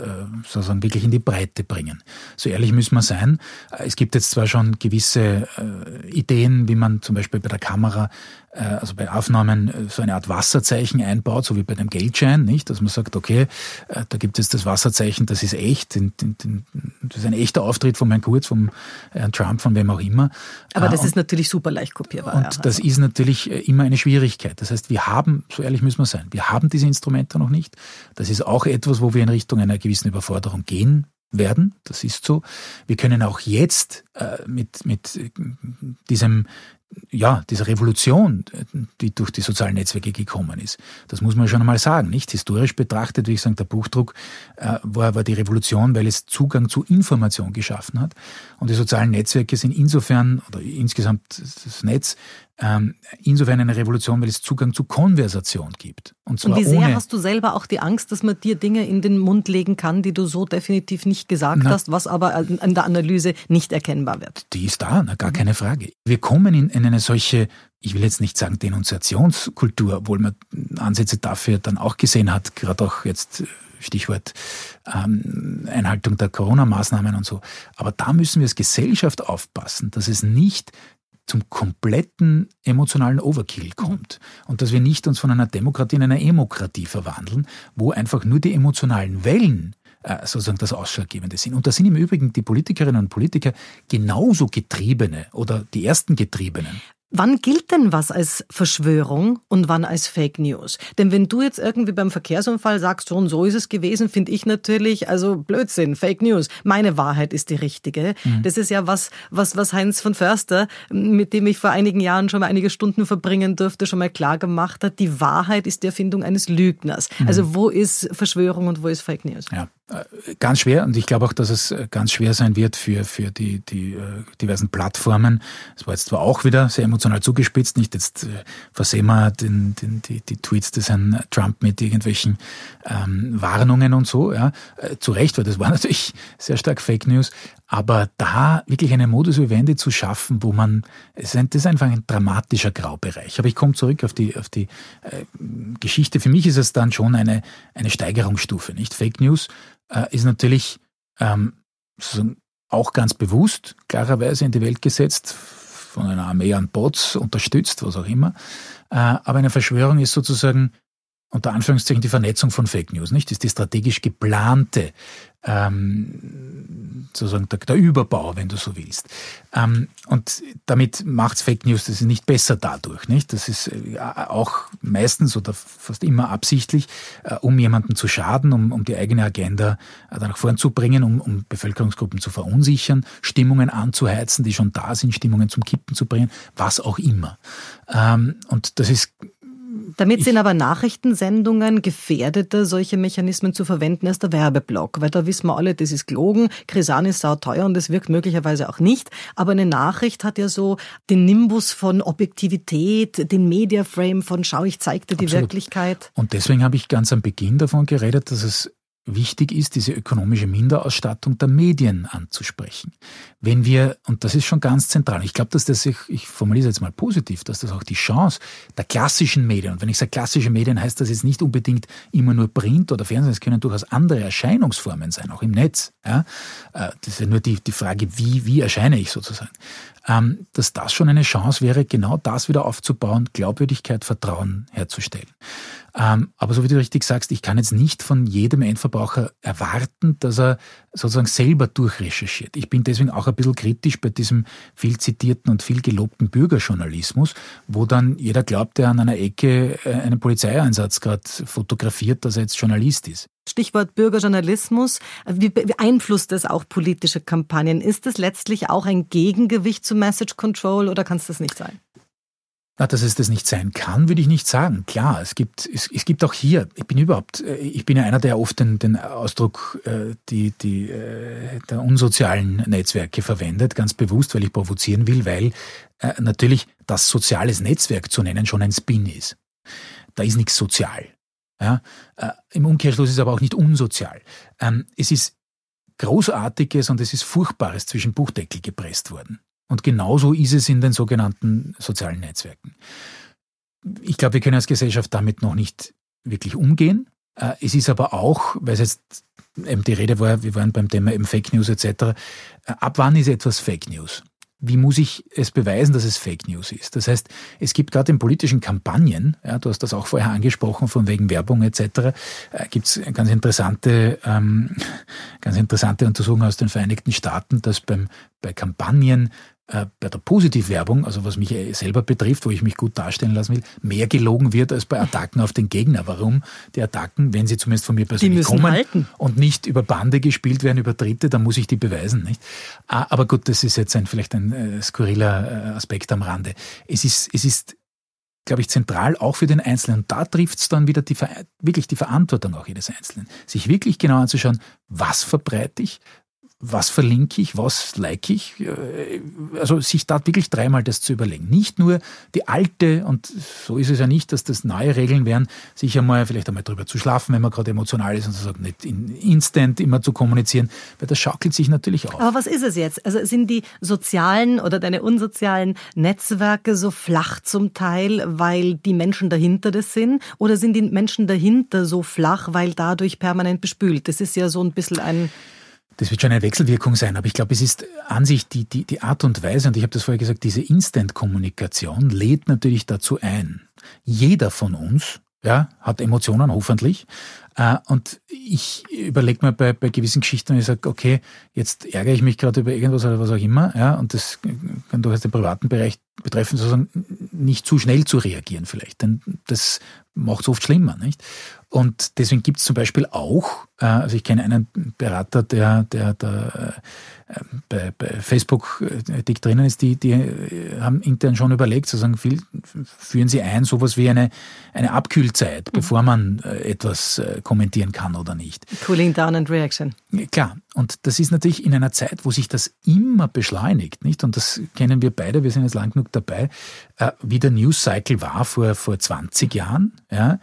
sozusagen wirklich in die Breite bringen. So ehrlich müssen wir sein. Es gibt jetzt zwar schon gewisse äh, Ideen, wie man zum Beispiel bei der Kamera äh, also bei Aufnahmen äh, so eine Art Wasserzeichen einbaut, so wie bei dem Geldschein, nicht? Dass man sagt, okay, äh, da gibt es das Wasserzeichen, das ist echt, das ist ein echter Auftritt von Herrn Kurz, von Herrn Trump, von wem auch immer. Aber das und, ist natürlich super leicht kopierbar. Und ja. das ist natürlich immer eine Schwierigkeit. Das heißt, wir haben, so ehrlich müssen wir sein, wir haben diese Instrumente noch nicht. Das ist auch etwas, wo wir in Richtung einer gewissen Überforderung gehen werden. Das ist so. Wir können auch jetzt äh, mit, mit diesem, ja, dieser Revolution, die durch die sozialen Netzwerke gekommen ist. Das muss man schon einmal sagen, nicht? Historisch betrachtet, wie ich sagen, der Buchdruck äh, war, war die Revolution, weil es Zugang zu Information geschaffen hat. Und die sozialen Netzwerke sind insofern, oder insgesamt das Netz, ähm, insofern eine Revolution, weil es Zugang zu Konversation gibt. Und, und wie sehr hast du selber auch die Angst, dass man dir Dinge in den Mund legen kann, die du so definitiv nicht gesagt na, hast, was aber an der Analyse nicht erkennbar wird? Die ist da, na, gar mhm. keine Frage. Wir kommen in, in eine solche ich will jetzt nicht sagen Denunziationskultur, obwohl man Ansätze dafür dann auch gesehen hat, gerade auch jetzt äh, Stichwort ähm, Einhaltung der Corona-Maßnahmen und so. Aber da müssen wir als Gesellschaft aufpassen, dass es nicht zum kompletten emotionalen Overkill mhm. kommt und dass wir nicht uns von einer Demokratie in einer Emokratie verwandeln, wo einfach nur die emotionalen Wellen äh, sozusagen das Ausschlaggebende sind. Und da sind im Übrigen die Politikerinnen und Politiker genauso Getriebene oder die ersten Getriebenen. Wann gilt denn was als Verschwörung und wann als Fake News? Denn wenn du jetzt irgendwie beim Verkehrsunfall sagst, so und so ist es gewesen, finde ich natürlich, also Blödsinn, Fake News. Meine Wahrheit ist die richtige. Mhm. Das ist ja was, was, was Heinz von Förster, mit dem ich vor einigen Jahren schon mal einige Stunden verbringen durfte, schon mal klar gemacht hat. Die Wahrheit ist die Erfindung eines Lügners. Mhm. Also wo ist Verschwörung und wo ist Fake News? Ja, ganz schwer und ich glaube auch, dass es äh, ganz schwer sein wird für, für die, die äh, diversen Plattformen. Es war jetzt zwar auch wieder sehr emotional zugespitzt, nicht jetzt versehen wir den, den, die, die Tweets des Herrn Trump mit irgendwelchen ähm, Warnungen und so, ja, zu Recht, weil das war natürlich sehr stark Fake News, aber da wirklich eine Modus vivendi zu schaffen, wo man, das ist einfach ein dramatischer Graubereich. Aber ich komme zurück auf die, auf die äh, Geschichte. Für mich ist es dann schon eine, eine Steigerungsstufe, nicht? Fake News äh, ist natürlich ähm, auch ganz bewusst klarerweise in die Welt gesetzt, von einer Armee an Bots unterstützt, was auch immer. Äh, aber eine Verschwörung ist sozusagen unter Anführungszeichen die Vernetzung von Fake News, nicht? Das ist die strategisch geplante, ähm, sozusagen der, der, Überbau, wenn du so willst. Ähm, und damit macht's Fake News, das nicht besser dadurch, nicht? Das ist äh, auch meistens oder fast immer absichtlich, äh, um jemanden zu schaden, um, um die eigene Agenda äh, nach vorn zu bringen, um, um Bevölkerungsgruppen zu verunsichern, Stimmungen anzuheizen, die schon da sind, Stimmungen zum Kippen zu bringen, was auch immer. Ähm, und das ist damit sind aber Nachrichtensendungen gefährdeter, solche Mechanismen zu verwenden als der Werbeblock, weil da wissen wir alle, das ist gelogen, Krisan ist sauteuer und das wirkt möglicherweise auch nicht. Aber eine Nachricht hat ja so den Nimbus von Objektivität, den Mediaframe von Schau, ich zeig dir die Absolut. Wirklichkeit. Und deswegen habe ich ganz am Beginn davon geredet, dass es wichtig ist, diese ökonomische Minderausstattung der Medien anzusprechen. Wenn wir, und das ist schon ganz zentral, ich glaube, dass das, ich, ich formuliere es jetzt mal positiv, dass das auch die Chance der klassischen Medien, und wenn ich sage klassische Medien, heißt das jetzt nicht unbedingt immer nur Print oder Fernsehen, es können durchaus andere Erscheinungsformen sein, auch im Netz. Ja? Äh, das ist ja nur die, die Frage, wie, wie erscheine ich sozusagen. Ähm, dass das schon eine Chance wäre, genau das wieder aufzubauen, Glaubwürdigkeit, Vertrauen herzustellen. Ähm, aber so wie du richtig sagst, ich kann jetzt nicht von jedem Endverbraucher erwarten, dass er sozusagen selber durchrecherchiert. Ich bin deswegen auch ein bisschen kritisch bei diesem viel zitierten und viel gelobten Bürgerjournalismus, wo dann jeder glaubt, der an einer Ecke äh, einen Polizeieinsatz gerade fotografiert, dass er jetzt Journalist ist. Stichwort Bürgerjournalismus. Wie beeinflusst das auch politische Kampagnen? Ist das letztlich auch ein Gegengewicht zu Message Control oder kann es das nicht sein? Na, dass es das nicht sein kann, würde ich nicht sagen. Klar, es gibt, es, es gibt auch hier, ich bin überhaupt, äh, ich bin ja einer, der oft den, den Ausdruck äh, die, die, äh, der unsozialen Netzwerke verwendet, ganz bewusst, weil ich provozieren will, weil äh, natürlich das soziales Netzwerk zu nennen schon ein Spin ist. Da ist nichts sozial. Ja? Äh, Im Umkehrschluss ist es aber auch nicht unsozial. Ähm, es ist Großartiges und es ist Furchtbares zwischen Buchdeckel gepresst worden. Und genauso ist es in den sogenannten sozialen Netzwerken. Ich glaube, wir können als Gesellschaft damit noch nicht wirklich umgehen. Äh, es ist aber auch, weil es jetzt eben die Rede war, wir waren beim Thema eben Fake News etc. Äh, ab wann ist etwas Fake News? Wie muss ich es beweisen, dass es Fake News ist? Das heißt, es gibt gerade in politischen Kampagnen, ja, du hast das auch vorher angesprochen, von wegen Werbung etc., äh, gibt es ganz interessante, ähm, ganz interessante Untersuchungen aus den Vereinigten Staaten, dass beim, bei Kampagnen bei der Positivwerbung, also was mich äh, selber betrifft, wo ich mich gut darstellen lassen will, mehr gelogen wird als bei Attacken auf den Gegner. Warum? Die Attacken, wenn sie zumindest von mir persönlich kommen halten. und nicht über Bande gespielt werden, über Dritte, dann muss ich die beweisen. Nicht? Ah, aber gut, das ist jetzt ein, vielleicht ein äh, skurriler äh, Aspekt am Rande. Es ist, es ist glaube ich, zentral auch für den Einzelnen. Und da trifft es dann wieder die, wirklich die Verantwortung auch jedes Einzelnen, sich wirklich genau anzuschauen, was verbreite ich, was verlinke ich, was like ich. Äh, also sich da wirklich dreimal das zu überlegen. Nicht nur die alte, und so ist es ja nicht, dass das neue Regeln wären, sich einmal vielleicht einmal drüber zu schlafen, wenn man gerade emotional ist und so sagt, nicht in instant immer zu kommunizieren, weil das schaukelt sich natürlich auch. Aber was ist es jetzt? Also sind die sozialen oder deine unsozialen Netzwerke so flach zum Teil, weil die Menschen dahinter das sind? Oder sind die Menschen dahinter so flach, weil dadurch permanent bespült? Das ist ja so ein bisschen ein das wird schon eine Wechselwirkung sein, aber ich glaube, es ist an sich die, die, die Art und Weise, und ich habe das vorher gesagt, diese Instant-Kommunikation lädt natürlich dazu ein. Jeder von uns ja, hat Emotionen, hoffentlich. Äh, und ich überlege mir bei, bei gewissen Geschichten, ich sage, okay, jetzt ärgere ich mich gerade über irgendwas oder was auch immer, ja, und das kann durchaus den privaten Bereich betreffen, sozusagen nicht zu schnell zu reagieren vielleicht, denn das macht es oft schlimmer, nicht? Und deswegen gibt es zum Beispiel auch, äh, also ich kenne einen Berater, der, der, der bei, bei Facebook äh, dick drinnen ist, die, die haben intern schon überlegt, sozusagen viel, führen sie ein, sowas wie eine, eine Abkühlzeit, mhm. bevor man etwas kommentieren kann oder nicht. Cooling down and reaction. Klar, und das ist natürlich in einer Zeit, wo sich das immer beschleunigt, nicht? Und das kennen wir beide, wir sind jetzt lang genug dabei, wie der News Cycle war vor, vor 20 Jahren, ja.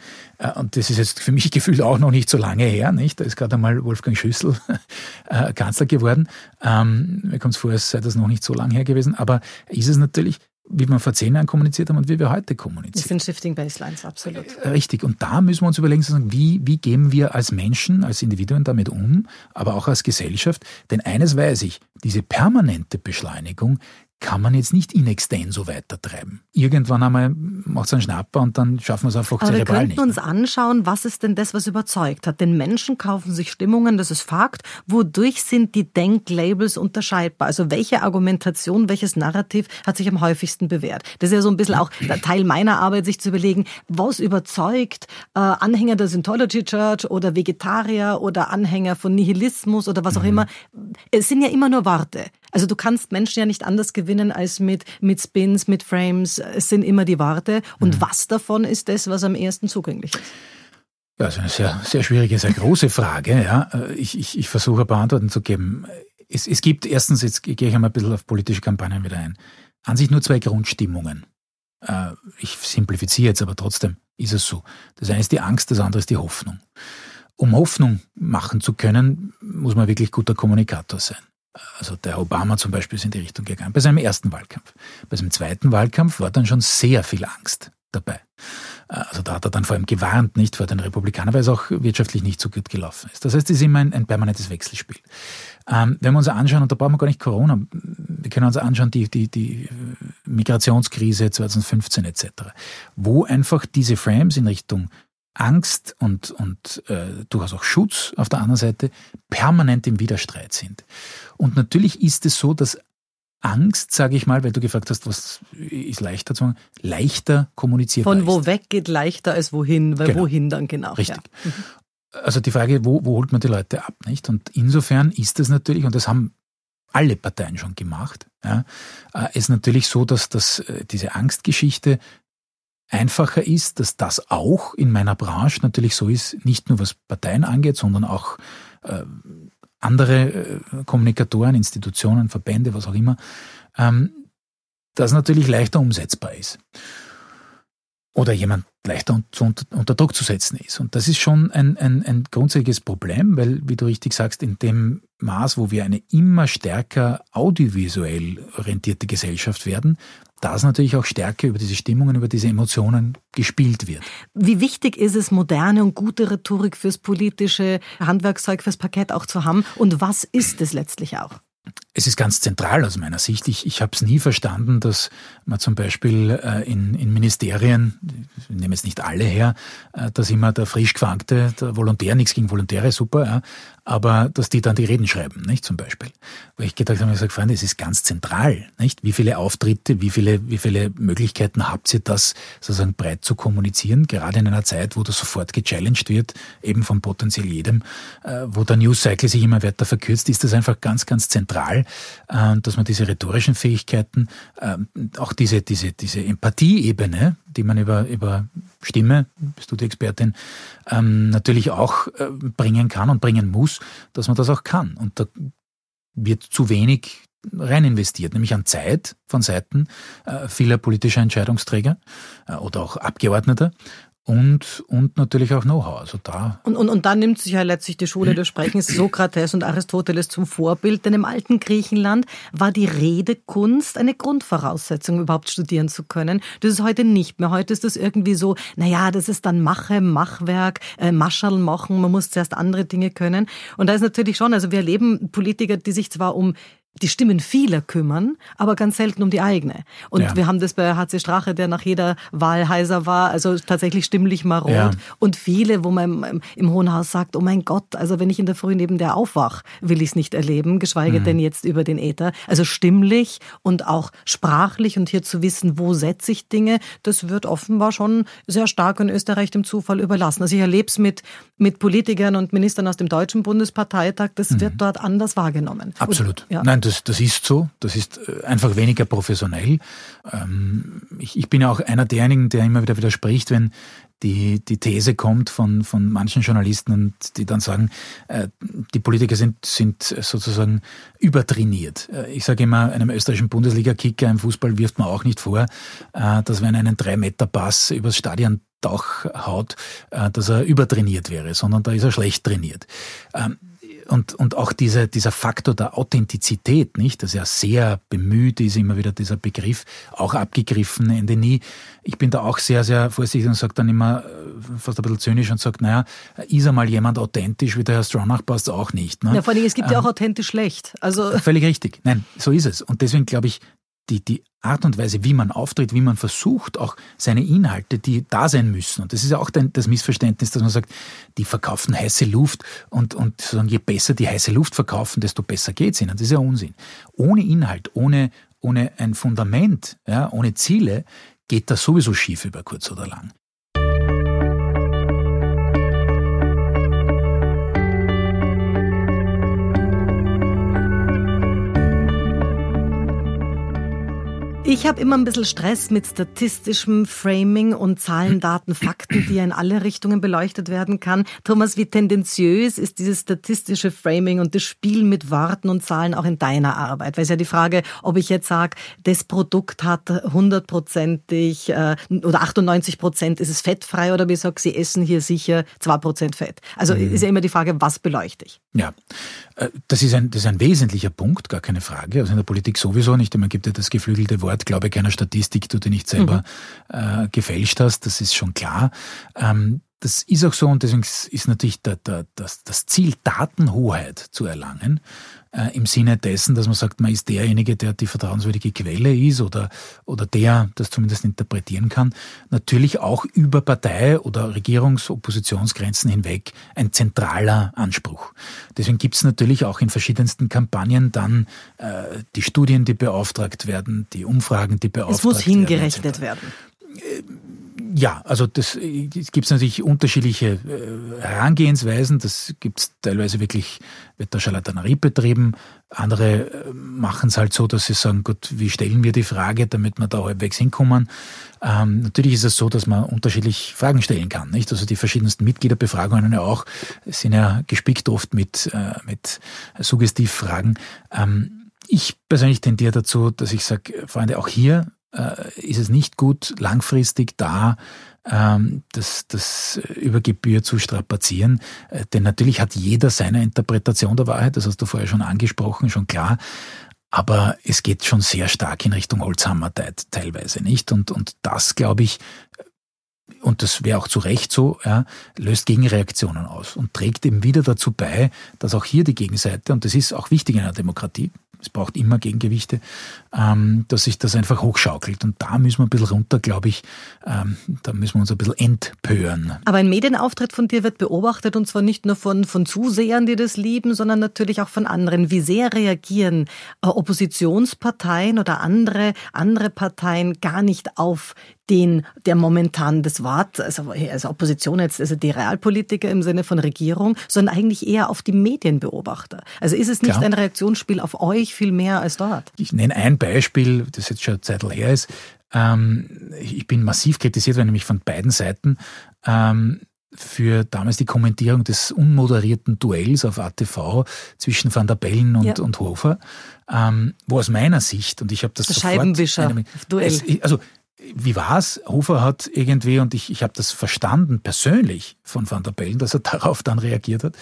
Und das ist jetzt für mich gefühlt auch noch nicht so lange her, nicht? Da ist gerade einmal Wolfgang Schüssel äh, Kanzler geworden. Ähm, mir kommt es vor, als sei das noch nicht so lange her gewesen, aber ist es natürlich, wie wir vor zehn Jahren kommuniziert haben und wie wir heute kommunizieren. Das sind Shifting Baselines, absolut. Äh, richtig. Und da müssen wir uns überlegen, wie, wie gehen wir als Menschen, als Individuen damit um, aber auch als Gesellschaft. Denn eines weiß ich, diese permanente Beschleunigung kann man jetzt nicht in extenso weitertreiben. Irgendwann einmal macht es einen Schnapper und dann schaffen wir es einfach Aber wir könnten nicht. uns anschauen, was ist denn das, was überzeugt hat. Denn Menschen kaufen sich Stimmungen, das ist Fakt. Wodurch sind die Denklabels unterscheidbar? Also welche Argumentation, welches Narrativ hat sich am häufigsten bewährt? Das ist ja so ein bisschen auch Teil meiner Arbeit, sich zu überlegen, was überzeugt äh, Anhänger der Scientology Church oder Vegetarier oder Anhänger von Nihilismus oder was auch mhm. immer. Es sind ja immer nur Worte. Also du kannst Menschen ja nicht anders gewinnen als mit, mit Spins, mit Frames. Es sind immer die Worte. Und mhm. was davon ist das, was am ersten zugänglich ist? Ja, das ist eine sehr, sehr schwierige, sehr große Frage. Ja. Ich, ich, ich versuche ein paar Antworten zu geben. Es, es gibt erstens, jetzt gehe ich einmal ein bisschen auf politische Kampagnen wieder ein, an sich nur zwei Grundstimmungen. Äh, ich simplifiziere jetzt, aber trotzdem ist es so. Das eine ist die Angst, das andere ist die Hoffnung. Um Hoffnung machen zu können, muss man wirklich guter Kommunikator sein. Also der Obama zum Beispiel ist in die Richtung gegangen, bei seinem ersten Wahlkampf. Bei seinem zweiten Wahlkampf war dann schon sehr viel Angst dabei. Also da hat er dann vor allem gewarnt, nicht vor den Republikanern, weil es auch wirtschaftlich nicht so gut gelaufen ist. Das heißt, es ist immer ein, ein permanentes Wechselspiel. Ähm, wenn wir uns anschauen, und da brauchen wir gar nicht Corona, wir können uns anschauen, die, die, die Migrationskrise 2015 etc., wo einfach diese Frames in Richtung Angst und, und äh, durchaus auch Schutz auf der anderen Seite permanent im Widerstreit sind. Und natürlich ist es so, dass Angst, sage ich mal, weil du gefragt hast, was ist leichter zu machen, leichter kommuniziert Von wo weg geht leichter als wohin, weil genau. wohin dann genau. Richtig. Ja. Mhm. Also die Frage, wo, wo holt man die Leute ab, nicht? Und insofern ist es natürlich, und das haben alle Parteien schon gemacht, ja, äh, ist natürlich so, dass, dass äh, diese Angstgeschichte einfacher ist, dass das auch in meiner Branche natürlich so ist, nicht nur was Parteien angeht, sondern auch äh, andere äh, Kommunikatoren, Institutionen, Verbände, was auch immer, ähm, das natürlich leichter umsetzbar ist. Oder jemand leichter unter Druck zu setzen ist. Und das ist schon ein, ein, ein grundsätzliches Problem, weil, wie du richtig sagst, in dem Maß, wo wir eine immer stärker audiovisuell orientierte Gesellschaft werden, dass natürlich auch stärker über diese Stimmungen, über diese Emotionen gespielt wird. Wie wichtig ist es, moderne und gute Rhetorik fürs politische Handwerkszeug, fürs Parkett auch zu haben? Und was ist es letztlich auch? Es ist ganz zentral aus meiner Sicht. Ich, ich habe es nie verstanden, dass man zum Beispiel äh, in, in Ministerien, ich nehme jetzt nicht alle her, äh, dass immer der frisch gefangte, der Volontär, nichts gegen Volontäre, super, ja, aber dass die dann die Reden schreiben, nicht zum Beispiel. Wo ich gedacht habe, ich gesagt, Freunde, es ist ganz zentral, nicht? Wie viele Auftritte, wie viele, wie viele Möglichkeiten habt ihr, das sozusagen breit zu kommunizieren, gerade in einer Zeit, wo das sofort gechallenged wird, eben von potenziell jedem, äh, wo der News Cycle sich immer weiter verkürzt, ist das einfach ganz, ganz zentral, äh, dass man diese rhetorischen Fähigkeiten, äh, auch diese, diese, diese Empathieebene, die man über, über Stimme, bist du die Expertin, ähm, natürlich auch äh, bringen kann und bringen muss, dass man das auch kann. Und da wird zu wenig rein investiert, nämlich an Zeit von Seiten äh, vieler politischer Entscheidungsträger äh, oder auch Abgeordneter und, und natürlich auch Know-how. Also da und, und, und da nimmt sich ja letztlich die Schule des Sprechens Sokrates und Aristoteles zum Vorbild, denn im alten Griechenland war die Redekunst eine Grundvoraussetzung, überhaupt studieren zu können. Das ist heute nicht mehr. Heute ist das irgendwie so, naja, das ist dann Mache, Machwerk, äh, Mascherl machen, man muss zuerst andere Dinge können. Und da ist natürlich schon, also wir erleben Politiker, die sich zwar um die Stimmen vieler kümmern, aber ganz selten um die eigene. Und ja. wir haben das bei HC Strache, der nach jeder Wahl heiser war, also tatsächlich stimmlich marot. Ja. Und viele, wo man im, im, Hohen Haus sagt, oh mein Gott, also wenn ich in der Früh neben der aufwach, will ich es nicht erleben, geschweige mhm. denn jetzt über den Äther. Also stimmlich und auch sprachlich und hier zu wissen, wo setze ich Dinge, das wird offenbar schon sehr stark in Österreich dem Zufall überlassen. Also ich erlebe es mit, mit Politikern und Ministern aus dem Deutschen Bundesparteitag, das mhm. wird dort anders wahrgenommen. Absolut. Und, ja. Nein, das, das ist so. Das ist äh, einfach weniger professionell. Ähm, ich, ich bin auch einer derjenigen, der immer wieder widerspricht, wenn die, die These kommt von, von manchen Journalisten und die dann sagen, äh, die Politiker sind, sind sozusagen übertrainiert. Äh, ich sage immer, einem österreichischen Bundesliga-Kicker im Fußball wirft man auch nicht vor, äh, dass wenn einen 3-Meter-Pass übers Stadion Dach haut, äh, dass er übertrainiert wäre, sondern da ist er schlecht trainiert. Ähm, und, und auch dieser, dieser Faktor der Authentizität, nicht, dass er sehr bemüht ist, immer wieder dieser Begriff, auch abgegriffen, Ende nie. Ich bin da auch sehr, sehr vorsichtig und sage dann immer äh, fast ein bisschen zynisch und sage, naja, ist einmal jemand authentisch, wie der Herr Stronach passt auch nicht. Ne? Ja, vor allem, es gibt ähm, ja auch authentisch schlecht. Also völlig richtig. Nein, so ist es. Und deswegen glaube ich, die, die Art und Weise, wie man auftritt, wie man versucht, auch seine Inhalte, die da sein müssen. Und das ist ja auch das Missverständnis, dass man sagt, die verkaufen heiße Luft und, und je besser die heiße Luft verkaufen, desto besser geht es ihnen. Das ist ja Unsinn. Ohne Inhalt, ohne, ohne ein Fundament, ja, ohne Ziele, geht das sowieso schief über kurz oder lang. Ich habe immer ein bisschen Stress mit statistischem Framing und Zahlen, Daten, Fakten, die ja in alle Richtungen beleuchtet werden kann. Thomas, wie tendenziös ist dieses statistische Framing und das Spiel mit Worten und Zahlen auch in deiner Arbeit? Weil es ja die Frage, ob ich jetzt sage, das Produkt hat hundertprozentig äh, oder 98 Prozent ist es fettfrei oder wie ich sage, sie essen hier sicher zwei Prozent Fett. Also mhm. ist ja immer die Frage, was beleuchte ich? Ja, äh, das ist, ein, das ist ein wesentlicher Punkt, gar keine Frage. Also in der Politik sowieso nicht. Man gibt ja das geflügelte Wort, glaube keiner Statistik, die du nicht selber mhm. äh, gefälscht hast. Das ist schon klar. Ähm, das ist auch so und deswegen ist natürlich der, der, das, das Ziel, Datenhoheit zu erlangen, äh, im Sinne dessen, dass man sagt, man ist derjenige, der die vertrauenswürdige Quelle ist oder, oder der das zumindest interpretieren kann, natürlich auch über Partei- oder Regierungs-Oppositionsgrenzen hinweg ein zentraler Anspruch. Deswegen gibt es natürlich auch in verschiedensten Kampagnen dann äh, die Studien, die beauftragt werden, die Umfragen, die beauftragt werden. Es muss hingerechnet werden. werden ja, also das, das gibt es natürlich unterschiedliche äh, Herangehensweisen. Das gibt es teilweise wirklich, wird da Charlatanerie betrieben. Andere äh, machen es halt so, dass sie sagen, gut, wie stellen wir die Frage, damit wir da halbwegs hinkommen. Ähm, natürlich ist es so, dass man unterschiedlich Fragen stellen kann. Nicht? Also die verschiedensten Mitgliederbefragungen ja auch sind ja gespickt oft mit, äh, mit Suggestivfragen. Ähm, ich persönlich tendiere dazu, dass ich sage, Freunde, auch hier ist es nicht gut, langfristig da ähm, das, das über Gebühr zu strapazieren. Äh, denn natürlich hat jeder seine Interpretation der Wahrheit, das hast du vorher schon angesprochen, schon klar. Aber es geht schon sehr stark in Richtung Holzhammer teilweise, nicht? Und, und das, glaube ich, und das wäre auch zu Recht so, ja, löst Gegenreaktionen aus und trägt eben wieder dazu bei, dass auch hier die Gegenseite, und das ist auch wichtig in einer Demokratie, es braucht immer Gegengewichte, ähm, dass sich das einfach hochschaukelt. Und da müssen wir ein bisschen runter, glaube ich, ähm, da müssen wir uns ein bisschen entpören. Aber ein Medienauftritt von dir wird beobachtet und zwar nicht nur von, von Zusehern, die das lieben, sondern natürlich auch von anderen. Wie sehr reagieren äh, Oppositionsparteien oder andere, andere Parteien gar nicht auf den, der momentan das Wort, also, also Opposition jetzt, also die Realpolitiker im Sinne von Regierung, sondern eigentlich eher auf die Medienbeobachter. Also ist es nicht Klar. ein Reaktionsspiel auf euch viel mehr als dort? Ich nenne ein Beispiel, das jetzt schon eine Zeit her ist. Ähm, ich bin massiv kritisiert worden, nämlich von beiden Seiten. Ähm, für damals die Kommentierung des unmoderierten Duells auf ATV zwischen Van der Bellen und, ja. und Hofer, ähm, wo aus meiner Sicht, und ich habe das, das sofort... Scheibenwischer-Duell. Also wie war's? Hofer hat irgendwie, und ich, ich habe das verstanden persönlich von Van der Bellen, dass er darauf dann reagiert hat,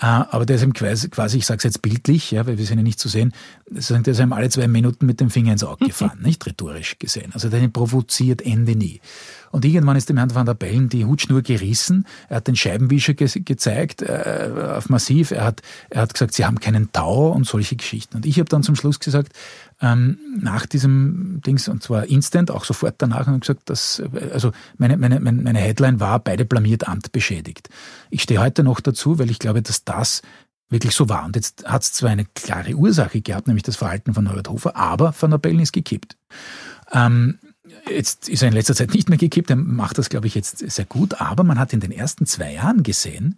äh, aber der ist ihm quasi, quasi ich sage es jetzt bildlich, ja, weil wir sind ja nicht zu sehen, der ist ihm alle zwei Minuten mit dem Finger ins Auge gefahren, nicht rhetorisch gesehen. Also der provoziert Ende nie. Und irgendwann ist dem Herrn van der Bellen die Hutschnur gerissen. Er hat den Scheibenwischer ge gezeigt äh, auf Massiv. Er hat, er hat gesagt, sie haben keinen Tau und solche Geschichten. Und ich habe dann zum Schluss gesagt, ähm, nach diesem Dings, und zwar instant, auch sofort danach, und gesagt, dass, also meine, meine, meine Headline war, beide blamiert, Amt beschädigt. Ich stehe heute noch dazu, weil ich glaube, dass das wirklich so war. Und jetzt hat es zwar eine klare Ursache gehabt, nämlich das Verhalten von Norbert Hofer, aber Van der Bellen ist gekippt. Ähm, Jetzt ist er in letzter Zeit nicht mehr gekippt, er macht das, glaube ich, jetzt sehr gut, aber man hat in den ersten zwei Jahren gesehen,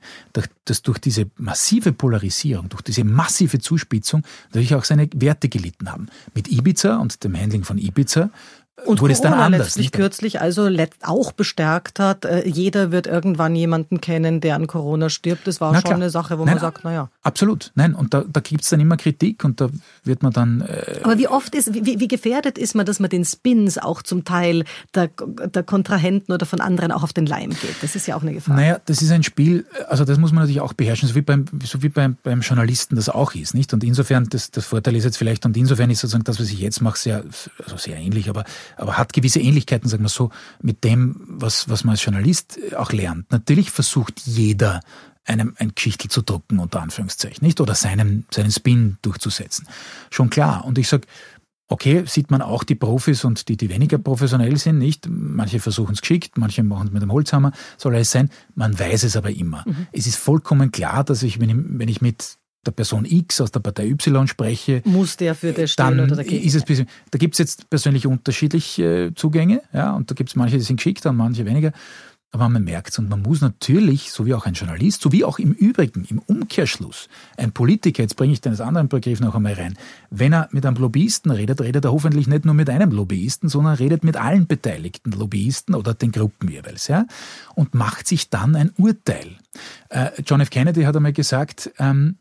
dass durch diese massive Polarisierung, durch diese massive Zuspitzung natürlich auch seine Werte gelitten haben. Mit Ibiza und dem Handling von Ibiza und wurde Corona es dann anders. letztlich nicht? kürzlich also auch bestärkt hat, äh, jeder wird irgendwann jemanden kennen, der an Corona stirbt. Das war Na schon klar. eine Sache, wo Nein, man sagt, naja. Absolut. Nein, und da, da gibt es dann immer Kritik und da wird man dann... Äh Aber wie oft ist, wie, wie gefährdet ist man, dass man den Spins auch zum Teil der, der Kontrahenten oder von anderen auch auf den Leim geht? Das ist ja auch eine Gefahr. Naja, das ist ein Spiel, also das muss man natürlich auch beherrschen, so wie beim, so wie beim, beim Journalisten das auch ist. nicht? Und insofern, das, das Vorteil ist jetzt vielleicht, und insofern ist sozusagen das, was ich jetzt mache, sehr, also sehr ähnlich, aber aber hat gewisse Ähnlichkeiten, sagen wir so, mit dem, was, was man als Journalist auch lernt. Natürlich versucht jeder, einem ein Geschichtel zu drucken, unter Anführungszeichen, nicht? Oder seinen, seinen Spin durchzusetzen. Schon klar. Und ich sage, okay, sieht man auch die Profis und die, die weniger professionell sind, nicht? Manche versuchen es geschickt, manche machen es mit dem Holzhammer, soll alles sein. Man weiß es aber immer. Mhm. Es ist vollkommen klar, dass ich, wenn ich, wenn ich mit der Person X aus der Partei Y spreche, muss der für das stehen oder dagegen? Ist es bisschen, da gibt es jetzt persönlich unterschiedliche äh, Zugänge, ja, und da gibt es manche, die sind geschickt und manche weniger. Aber man merkt es und man muss natürlich, so wie auch ein Journalist, so wie auch im Übrigen, im Umkehrschluss, ein Politiker, jetzt bringe ich den anderen Begriff noch einmal rein, wenn er mit einem Lobbyisten redet, redet er hoffentlich nicht nur mit einem Lobbyisten, sondern redet mit allen beteiligten Lobbyisten oder den Gruppen jeweils, ja, und macht sich dann ein Urteil. Äh, John F. Kennedy hat einmal gesagt, ähm,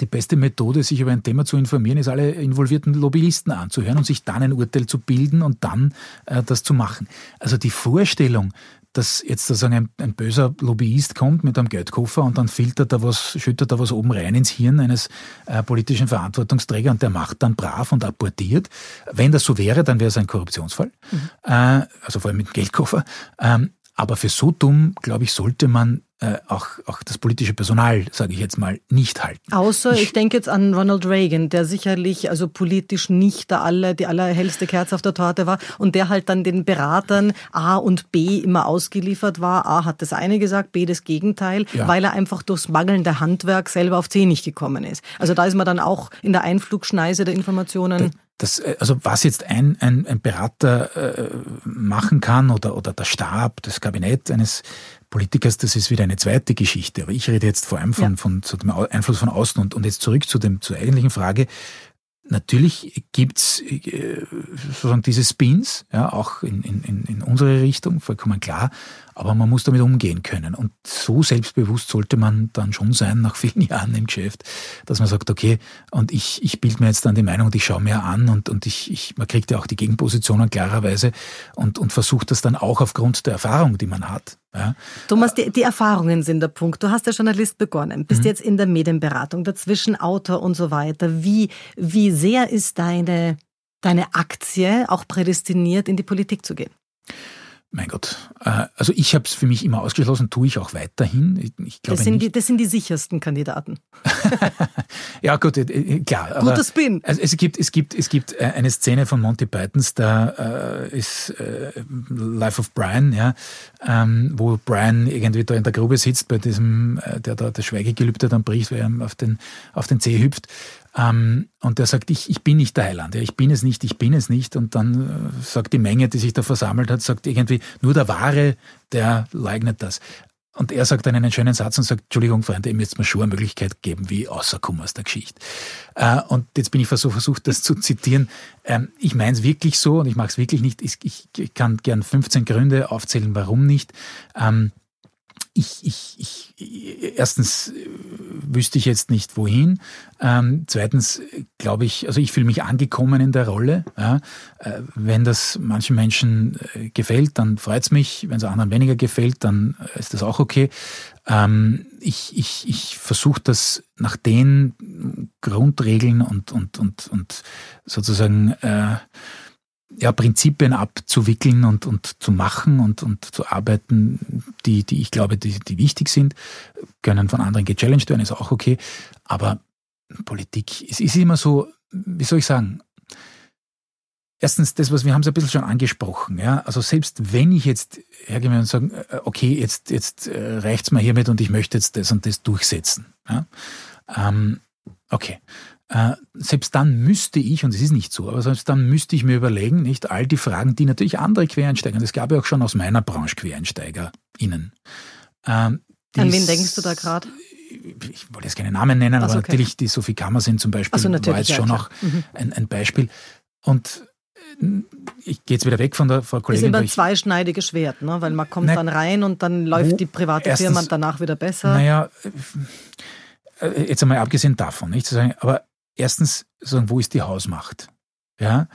die beste Methode, sich über ein Thema zu informieren, ist alle involvierten Lobbyisten anzuhören und sich dann ein Urteil zu bilden und dann äh, das zu machen. Also die Vorstellung, dass jetzt sozusagen ein, ein, böser Lobbyist kommt mit einem Geldkoffer und dann filtert er was, schüttet er was oben rein ins Hirn eines äh, politischen Verantwortungsträgers und der macht dann brav und apportiert. Wenn das so wäre, dann wäre es ein Korruptionsfall, mhm. äh, also vor allem mit dem Geldkoffer. Ähm, Aber für so dumm, glaube ich, sollte man äh, auch, auch das politische Personal, sage ich jetzt mal, nicht halten. Außer, ich, ich, denke jetzt an Ronald Reagan, der sicherlich also politisch nicht der aller, die allerhellste Kerze auf der Torte war und der halt dann den Beratern A und B immer ausgeliefert war. A hat das eine gesagt, B das Gegenteil, ja. weil er einfach durchs mangelnde Handwerk selber auf C nicht gekommen ist. Also da ist man dann auch in der Einflugschneise der Informationen. Das, äh, also was jetzt ein, ein, ein Berater äh, machen kann oder, oder der Stab, das Kabinett eines Politikers, das ist wieder eine zweite Geschichte. Aber ich rede jetzt vor allem von, ja. von, von dem Einfluss von außen und, und jetzt zurück zu dem, zur eigentlichen Frage. Natürlich gibt's äh, sozusagen diese Spins, ja, auch in, in, in unsere Richtung, vollkommen klar. Aber man muss damit umgehen können. Und so selbstbewusst sollte man dann schon sein nach vielen Jahren im Geschäft, dass man sagt, okay, und ich, ich bilde mir jetzt dann die Meinung und ich schaue mir an und, und ich, ich, man kriegt ja auch die Gegenpositionen klarerweise und, und versucht das dann auch aufgrund der Erfahrung, die man hat. Ja. Thomas, die, die Erfahrungen sind der Punkt. Du hast ja Journalist begonnen, bist mhm. jetzt in der Medienberatung, dazwischen Autor und so weiter. Wie, wie sehr ist deine, deine Aktie auch prädestiniert, in die Politik zu gehen? Mein Gott. Äh, also ich habe es für mich immer ausgeschlossen, tue ich auch weiterhin. Ich glaube das, sind die, das sind die sichersten Kandidaten. ja gut, äh, klar. Guter Spin. Also es gibt, es gibt, es gibt äh, eine Szene von Monty Pythons, da ist Life of Brian, ja, ähm, wo Brian irgendwie da in der Grube sitzt bei diesem, der da das Schweigegelübde dann bricht, weil er auf den, auf den Zeh hüpft. Ähm, und der sagt, ich, ich bin nicht der Heiland, ja, ich bin es nicht, ich bin es nicht. Und dann äh, sagt die Menge, die sich da versammelt hat, sagt irgendwie, nur der Wahre, der leugnet das. Und er sagt dann einen schönen Satz und sagt, Entschuldigung, Freunde, ihr müsst mir schon eine Möglichkeit geben, wie außerkommen aus der Geschichte. Äh, und jetzt bin ich so versucht, das zu zitieren. Ähm, ich meine es wirklich so und ich mache es wirklich nicht. Ich, ich, kann gern 15 Gründe aufzählen, warum nicht. Ähm, ich, ich, ich, erstens äh, wüsste ich jetzt nicht wohin. Ähm, zweitens glaube ich, also ich fühle mich angekommen in der Rolle. Ja. Äh, wenn das manchen Menschen äh, gefällt, dann freut es mich. Wenn es anderen weniger gefällt, dann äh, ist das auch okay. Ähm, ich ich, ich versuche das nach den Grundregeln und, und, und, und sozusagen äh, ja, Prinzipien abzuwickeln und, und zu machen und, und zu arbeiten, die, die ich glaube, die, die wichtig sind, können von anderen gechallenged werden, ist auch okay. Aber Politik, es ist immer so, wie soll ich sagen, Erstens, das, was wir haben es ein bisschen schon angesprochen, ja. Also selbst wenn ich jetzt hergehe und sage, äh, okay, jetzt, jetzt äh, reicht's mir hiermit und ich möchte jetzt das und das durchsetzen. Ja? Ähm, okay. Äh, selbst dann müsste ich, und es ist nicht so, aber selbst dann müsste ich mir überlegen, nicht all die Fragen, die natürlich andere Quereinsteiger, es gab ja auch schon aus meiner Branche QuereinsteigerInnen. Ähm, An wen denkst du da gerade? Ich wollte jetzt keine Namen nennen, also, aber okay. natürlich die Sophie Kammersinn zum Beispiel so, war jetzt schon auch mhm. ein, ein Beispiel. Und äh, ich gehe jetzt wieder weg von der Frau Kollegin. Das ist immer ein zweischneidiges Schwert, ne? weil man kommt na, dann rein und dann läuft die private erstens, Firma danach wieder besser. Naja, äh, jetzt einmal abgesehen davon, nicht zu sagen, aber erstens sagen, wo ist die Hausmacht? Ja,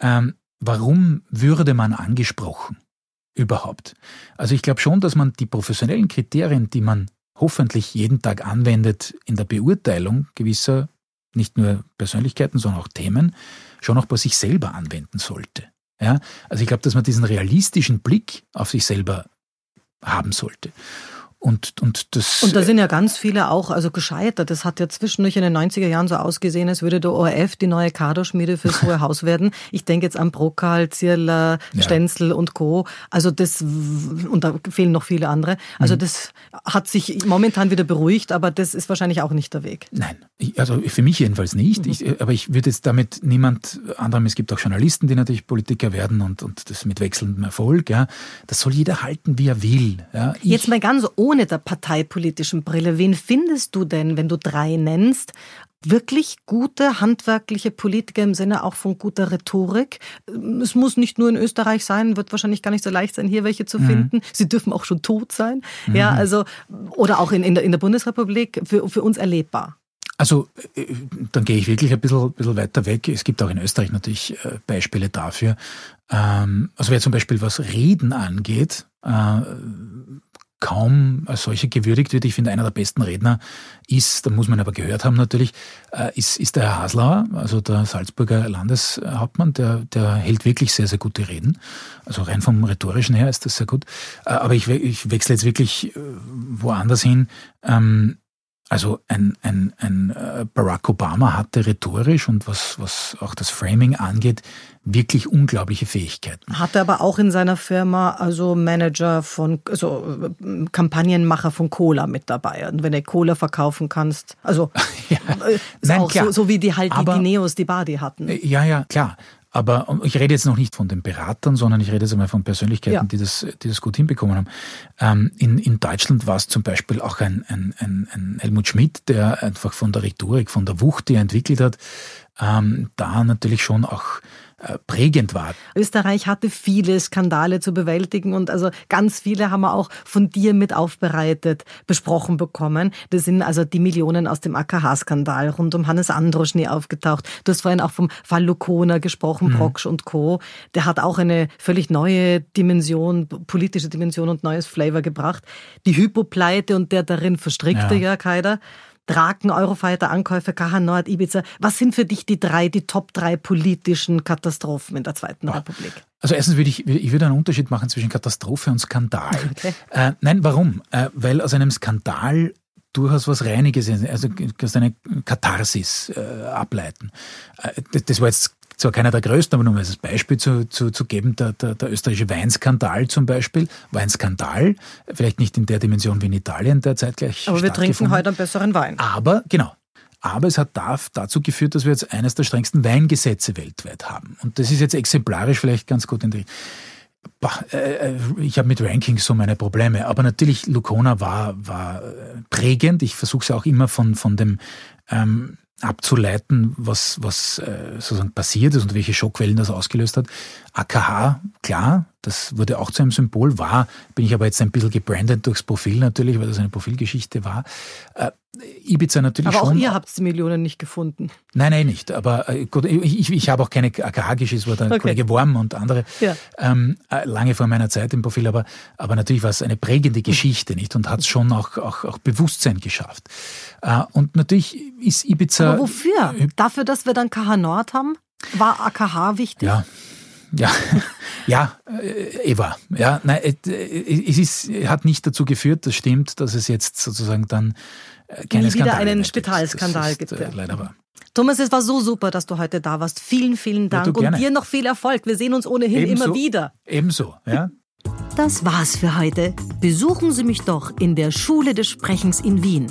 ähm, warum würde man angesprochen überhaupt? Also ich glaube schon, dass man die professionellen Kriterien, die man hoffentlich jeden Tag anwendet in der Beurteilung gewisser nicht nur Persönlichkeiten, sondern auch Themen, schon auch bei sich selber anwenden sollte. Ja, also ich glaube, dass man diesen realistischen Blick auf sich selber haben sollte. Und, und, das, und da sind ja ganz viele auch also gescheitert. Das hat ja zwischendurch in den 90er Jahren so ausgesehen, als würde der ORF die neue Kaderschmiede fürs Hohe Haus werden. Ich denke jetzt an Brokal, Zierler, ja. Stenzel und Co. Also das, und da fehlen noch viele andere. Also mhm. das hat sich momentan wieder beruhigt, aber das ist wahrscheinlich auch nicht der Weg. Nein, also für mich jedenfalls nicht. Mhm. Ich, aber ich würde jetzt damit niemand anderem, es gibt auch Journalisten, die natürlich Politiker werden und, und das mit wechselndem Erfolg. Ja. Das soll jeder halten, wie er will. Ja. Ich, jetzt mal ganz ohne ohne der parteipolitischen Brille. Wen findest du denn, wenn du drei nennst, wirklich gute handwerkliche Politiker im Sinne auch von guter Rhetorik. Es muss nicht nur in Österreich sein, wird wahrscheinlich gar nicht so leicht sein, hier welche zu mhm. finden. Sie dürfen auch schon tot sein. Mhm. Ja, also, oder auch in, in, der, in der Bundesrepublik für, für uns erlebbar. Also, äh, dann gehe ich wirklich ein bisschen, bisschen weiter weg. Es gibt auch in Österreich natürlich äh, Beispiele dafür. Ähm, also, wer zum Beispiel was Reden angeht, äh, kaum als solcher gewürdigt wird. Ich finde, einer der besten Redner ist, da muss man aber gehört haben natürlich, äh, ist, ist der Herr Haslauer, also der Salzburger Landeshauptmann, der, der hält wirklich sehr, sehr gute Reden. Also rein vom Rhetorischen her ist das sehr gut. Äh, aber ich, ich wechsle jetzt wirklich äh, woanders hin. Ähm, also ein, ein, ein äh, Barack Obama hatte rhetorisch und was, was auch das Framing angeht, wirklich unglaubliche Fähigkeiten. Hatte aber auch in seiner Firma also Manager von, also äh, Kampagnenmacher von Cola mit dabei. Und wenn du Cola verkaufen kannst, also ja. Äh, Nein, auch. So, so wie die halt die, die Neos die Badi hatten. Ja, ja, klar. Aber ich rede jetzt noch nicht von den Beratern, sondern ich rede jetzt einmal von Persönlichkeiten, ja. die, das, die das gut hinbekommen haben. Ähm, in, in Deutschland war es zum Beispiel auch ein, ein, ein, ein Helmut Schmidt, der einfach von der Rhetorik, von der Wucht, die er entwickelt hat, ähm, da natürlich schon auch prägend war. Österreich hatte viele Skandale zu bewältigen und also ganz viele haben wir auch von dir mit aufbereitet, besprochen bekommen. Das sind also die Millionen aus dem AKH-Skandal rund um Hannes Androschny aufgetaucht. Du hast vorhin auch vom Fall Lukona gesprochen, mhm. Proksch und Co. Der hat auch eine völlig neue Dimension, politische Dimension und neues Flavor gebracht. Die Hypopleite und der darin verstrickte ja. Jörg Haider. Draken, Eurofighter, Ankäufe, KH Nord, Ibiza. Was sind für dich die drei, die Top drei politischen Katastrophen in der Zweiten Boah. Republik? Also erstens würde ich, ich würde einen Unterschied machen zwischen Katastrophe und Skandal. Okay. Äh, nein, warum? Äh, weil aus einem Skandal durchaus was Reiniges, also kannst eine Katharsis äh, ableiten. Äh, das, das war jetzt zwar keiner der größten, aber nur um als Beispiel zu, zu, zu geben, der, der, der österreichische Weinskandal zum Beispiel war ein Skandal, vielleicht nicht in der Dimension wie in Italien derzeit gleich. Aber wir trinken heute einen besseren Wein. Aber, genau. Aber es hat dazu geführt, dass wir jetzt eines der strengsten Weingesetze weltweit haben. Und das ist jetzt exemplarisch vielleicht ganz gut in äh, äh, ich habe mit Rankings so meine Probleme, aber natürlich Lucona war, war äh, prägend. Ich versuche es auch immer von, von dem ähm, abzuleiten, was, was äh, sozusagen passiert ist und welche Schockwellen das ausgelöst hat. AKH, klar, das wurde auch zu einem Symbol, war, bin ich aber jetzt ein bisschen gebrandet durchs Profil natürlich, weil das eine Profilgeschichte war. Äh, Ibiza natürlich aber schon. Aber auch ihr habt die Millionen nicht gefunden. Nein, nein, nicht. Aber äh, gut, ich, ich, habe auch keine AKH-Geschichte, es war okay. Kollege Worm und andere ja. ähm, äh, lange vor meiner Zeit im Profil, aber, aber natürlich war es eine prägende Geschichte, nicht? Und hat es schon auch, auch, auch Bewusstsein geschafft. Äh, und natürlich ist Ibiza. Aber wofür? Dafür, dass wir dann KH Nord haben? War AKH wichtig? Ja. Ja, ja, äh, Eva. Ja, nein, äh, es ist, hat nicht dazu geführt, das stimmt, dass es jetzt sozusagen dann äh, keine Nie wieder einen Spitalskandal gibt. Äh, leider wahr. Thomas, es war so super, dass du heute da warst. Vielen, vielen Dank ja, und dir noch viel Erfolg. Wir sehen uns ohnehin Ebenso, immer wieder. Ebenso, ja. Das war's für heute. Besuchen Sie mich doch in der Schule des Sprechens in Wien.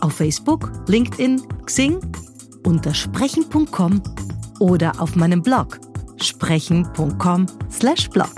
Auf Facebook, LinkedIn, Xing, unter sprechen.com oder auf meinem Blog sprechen.com/blog.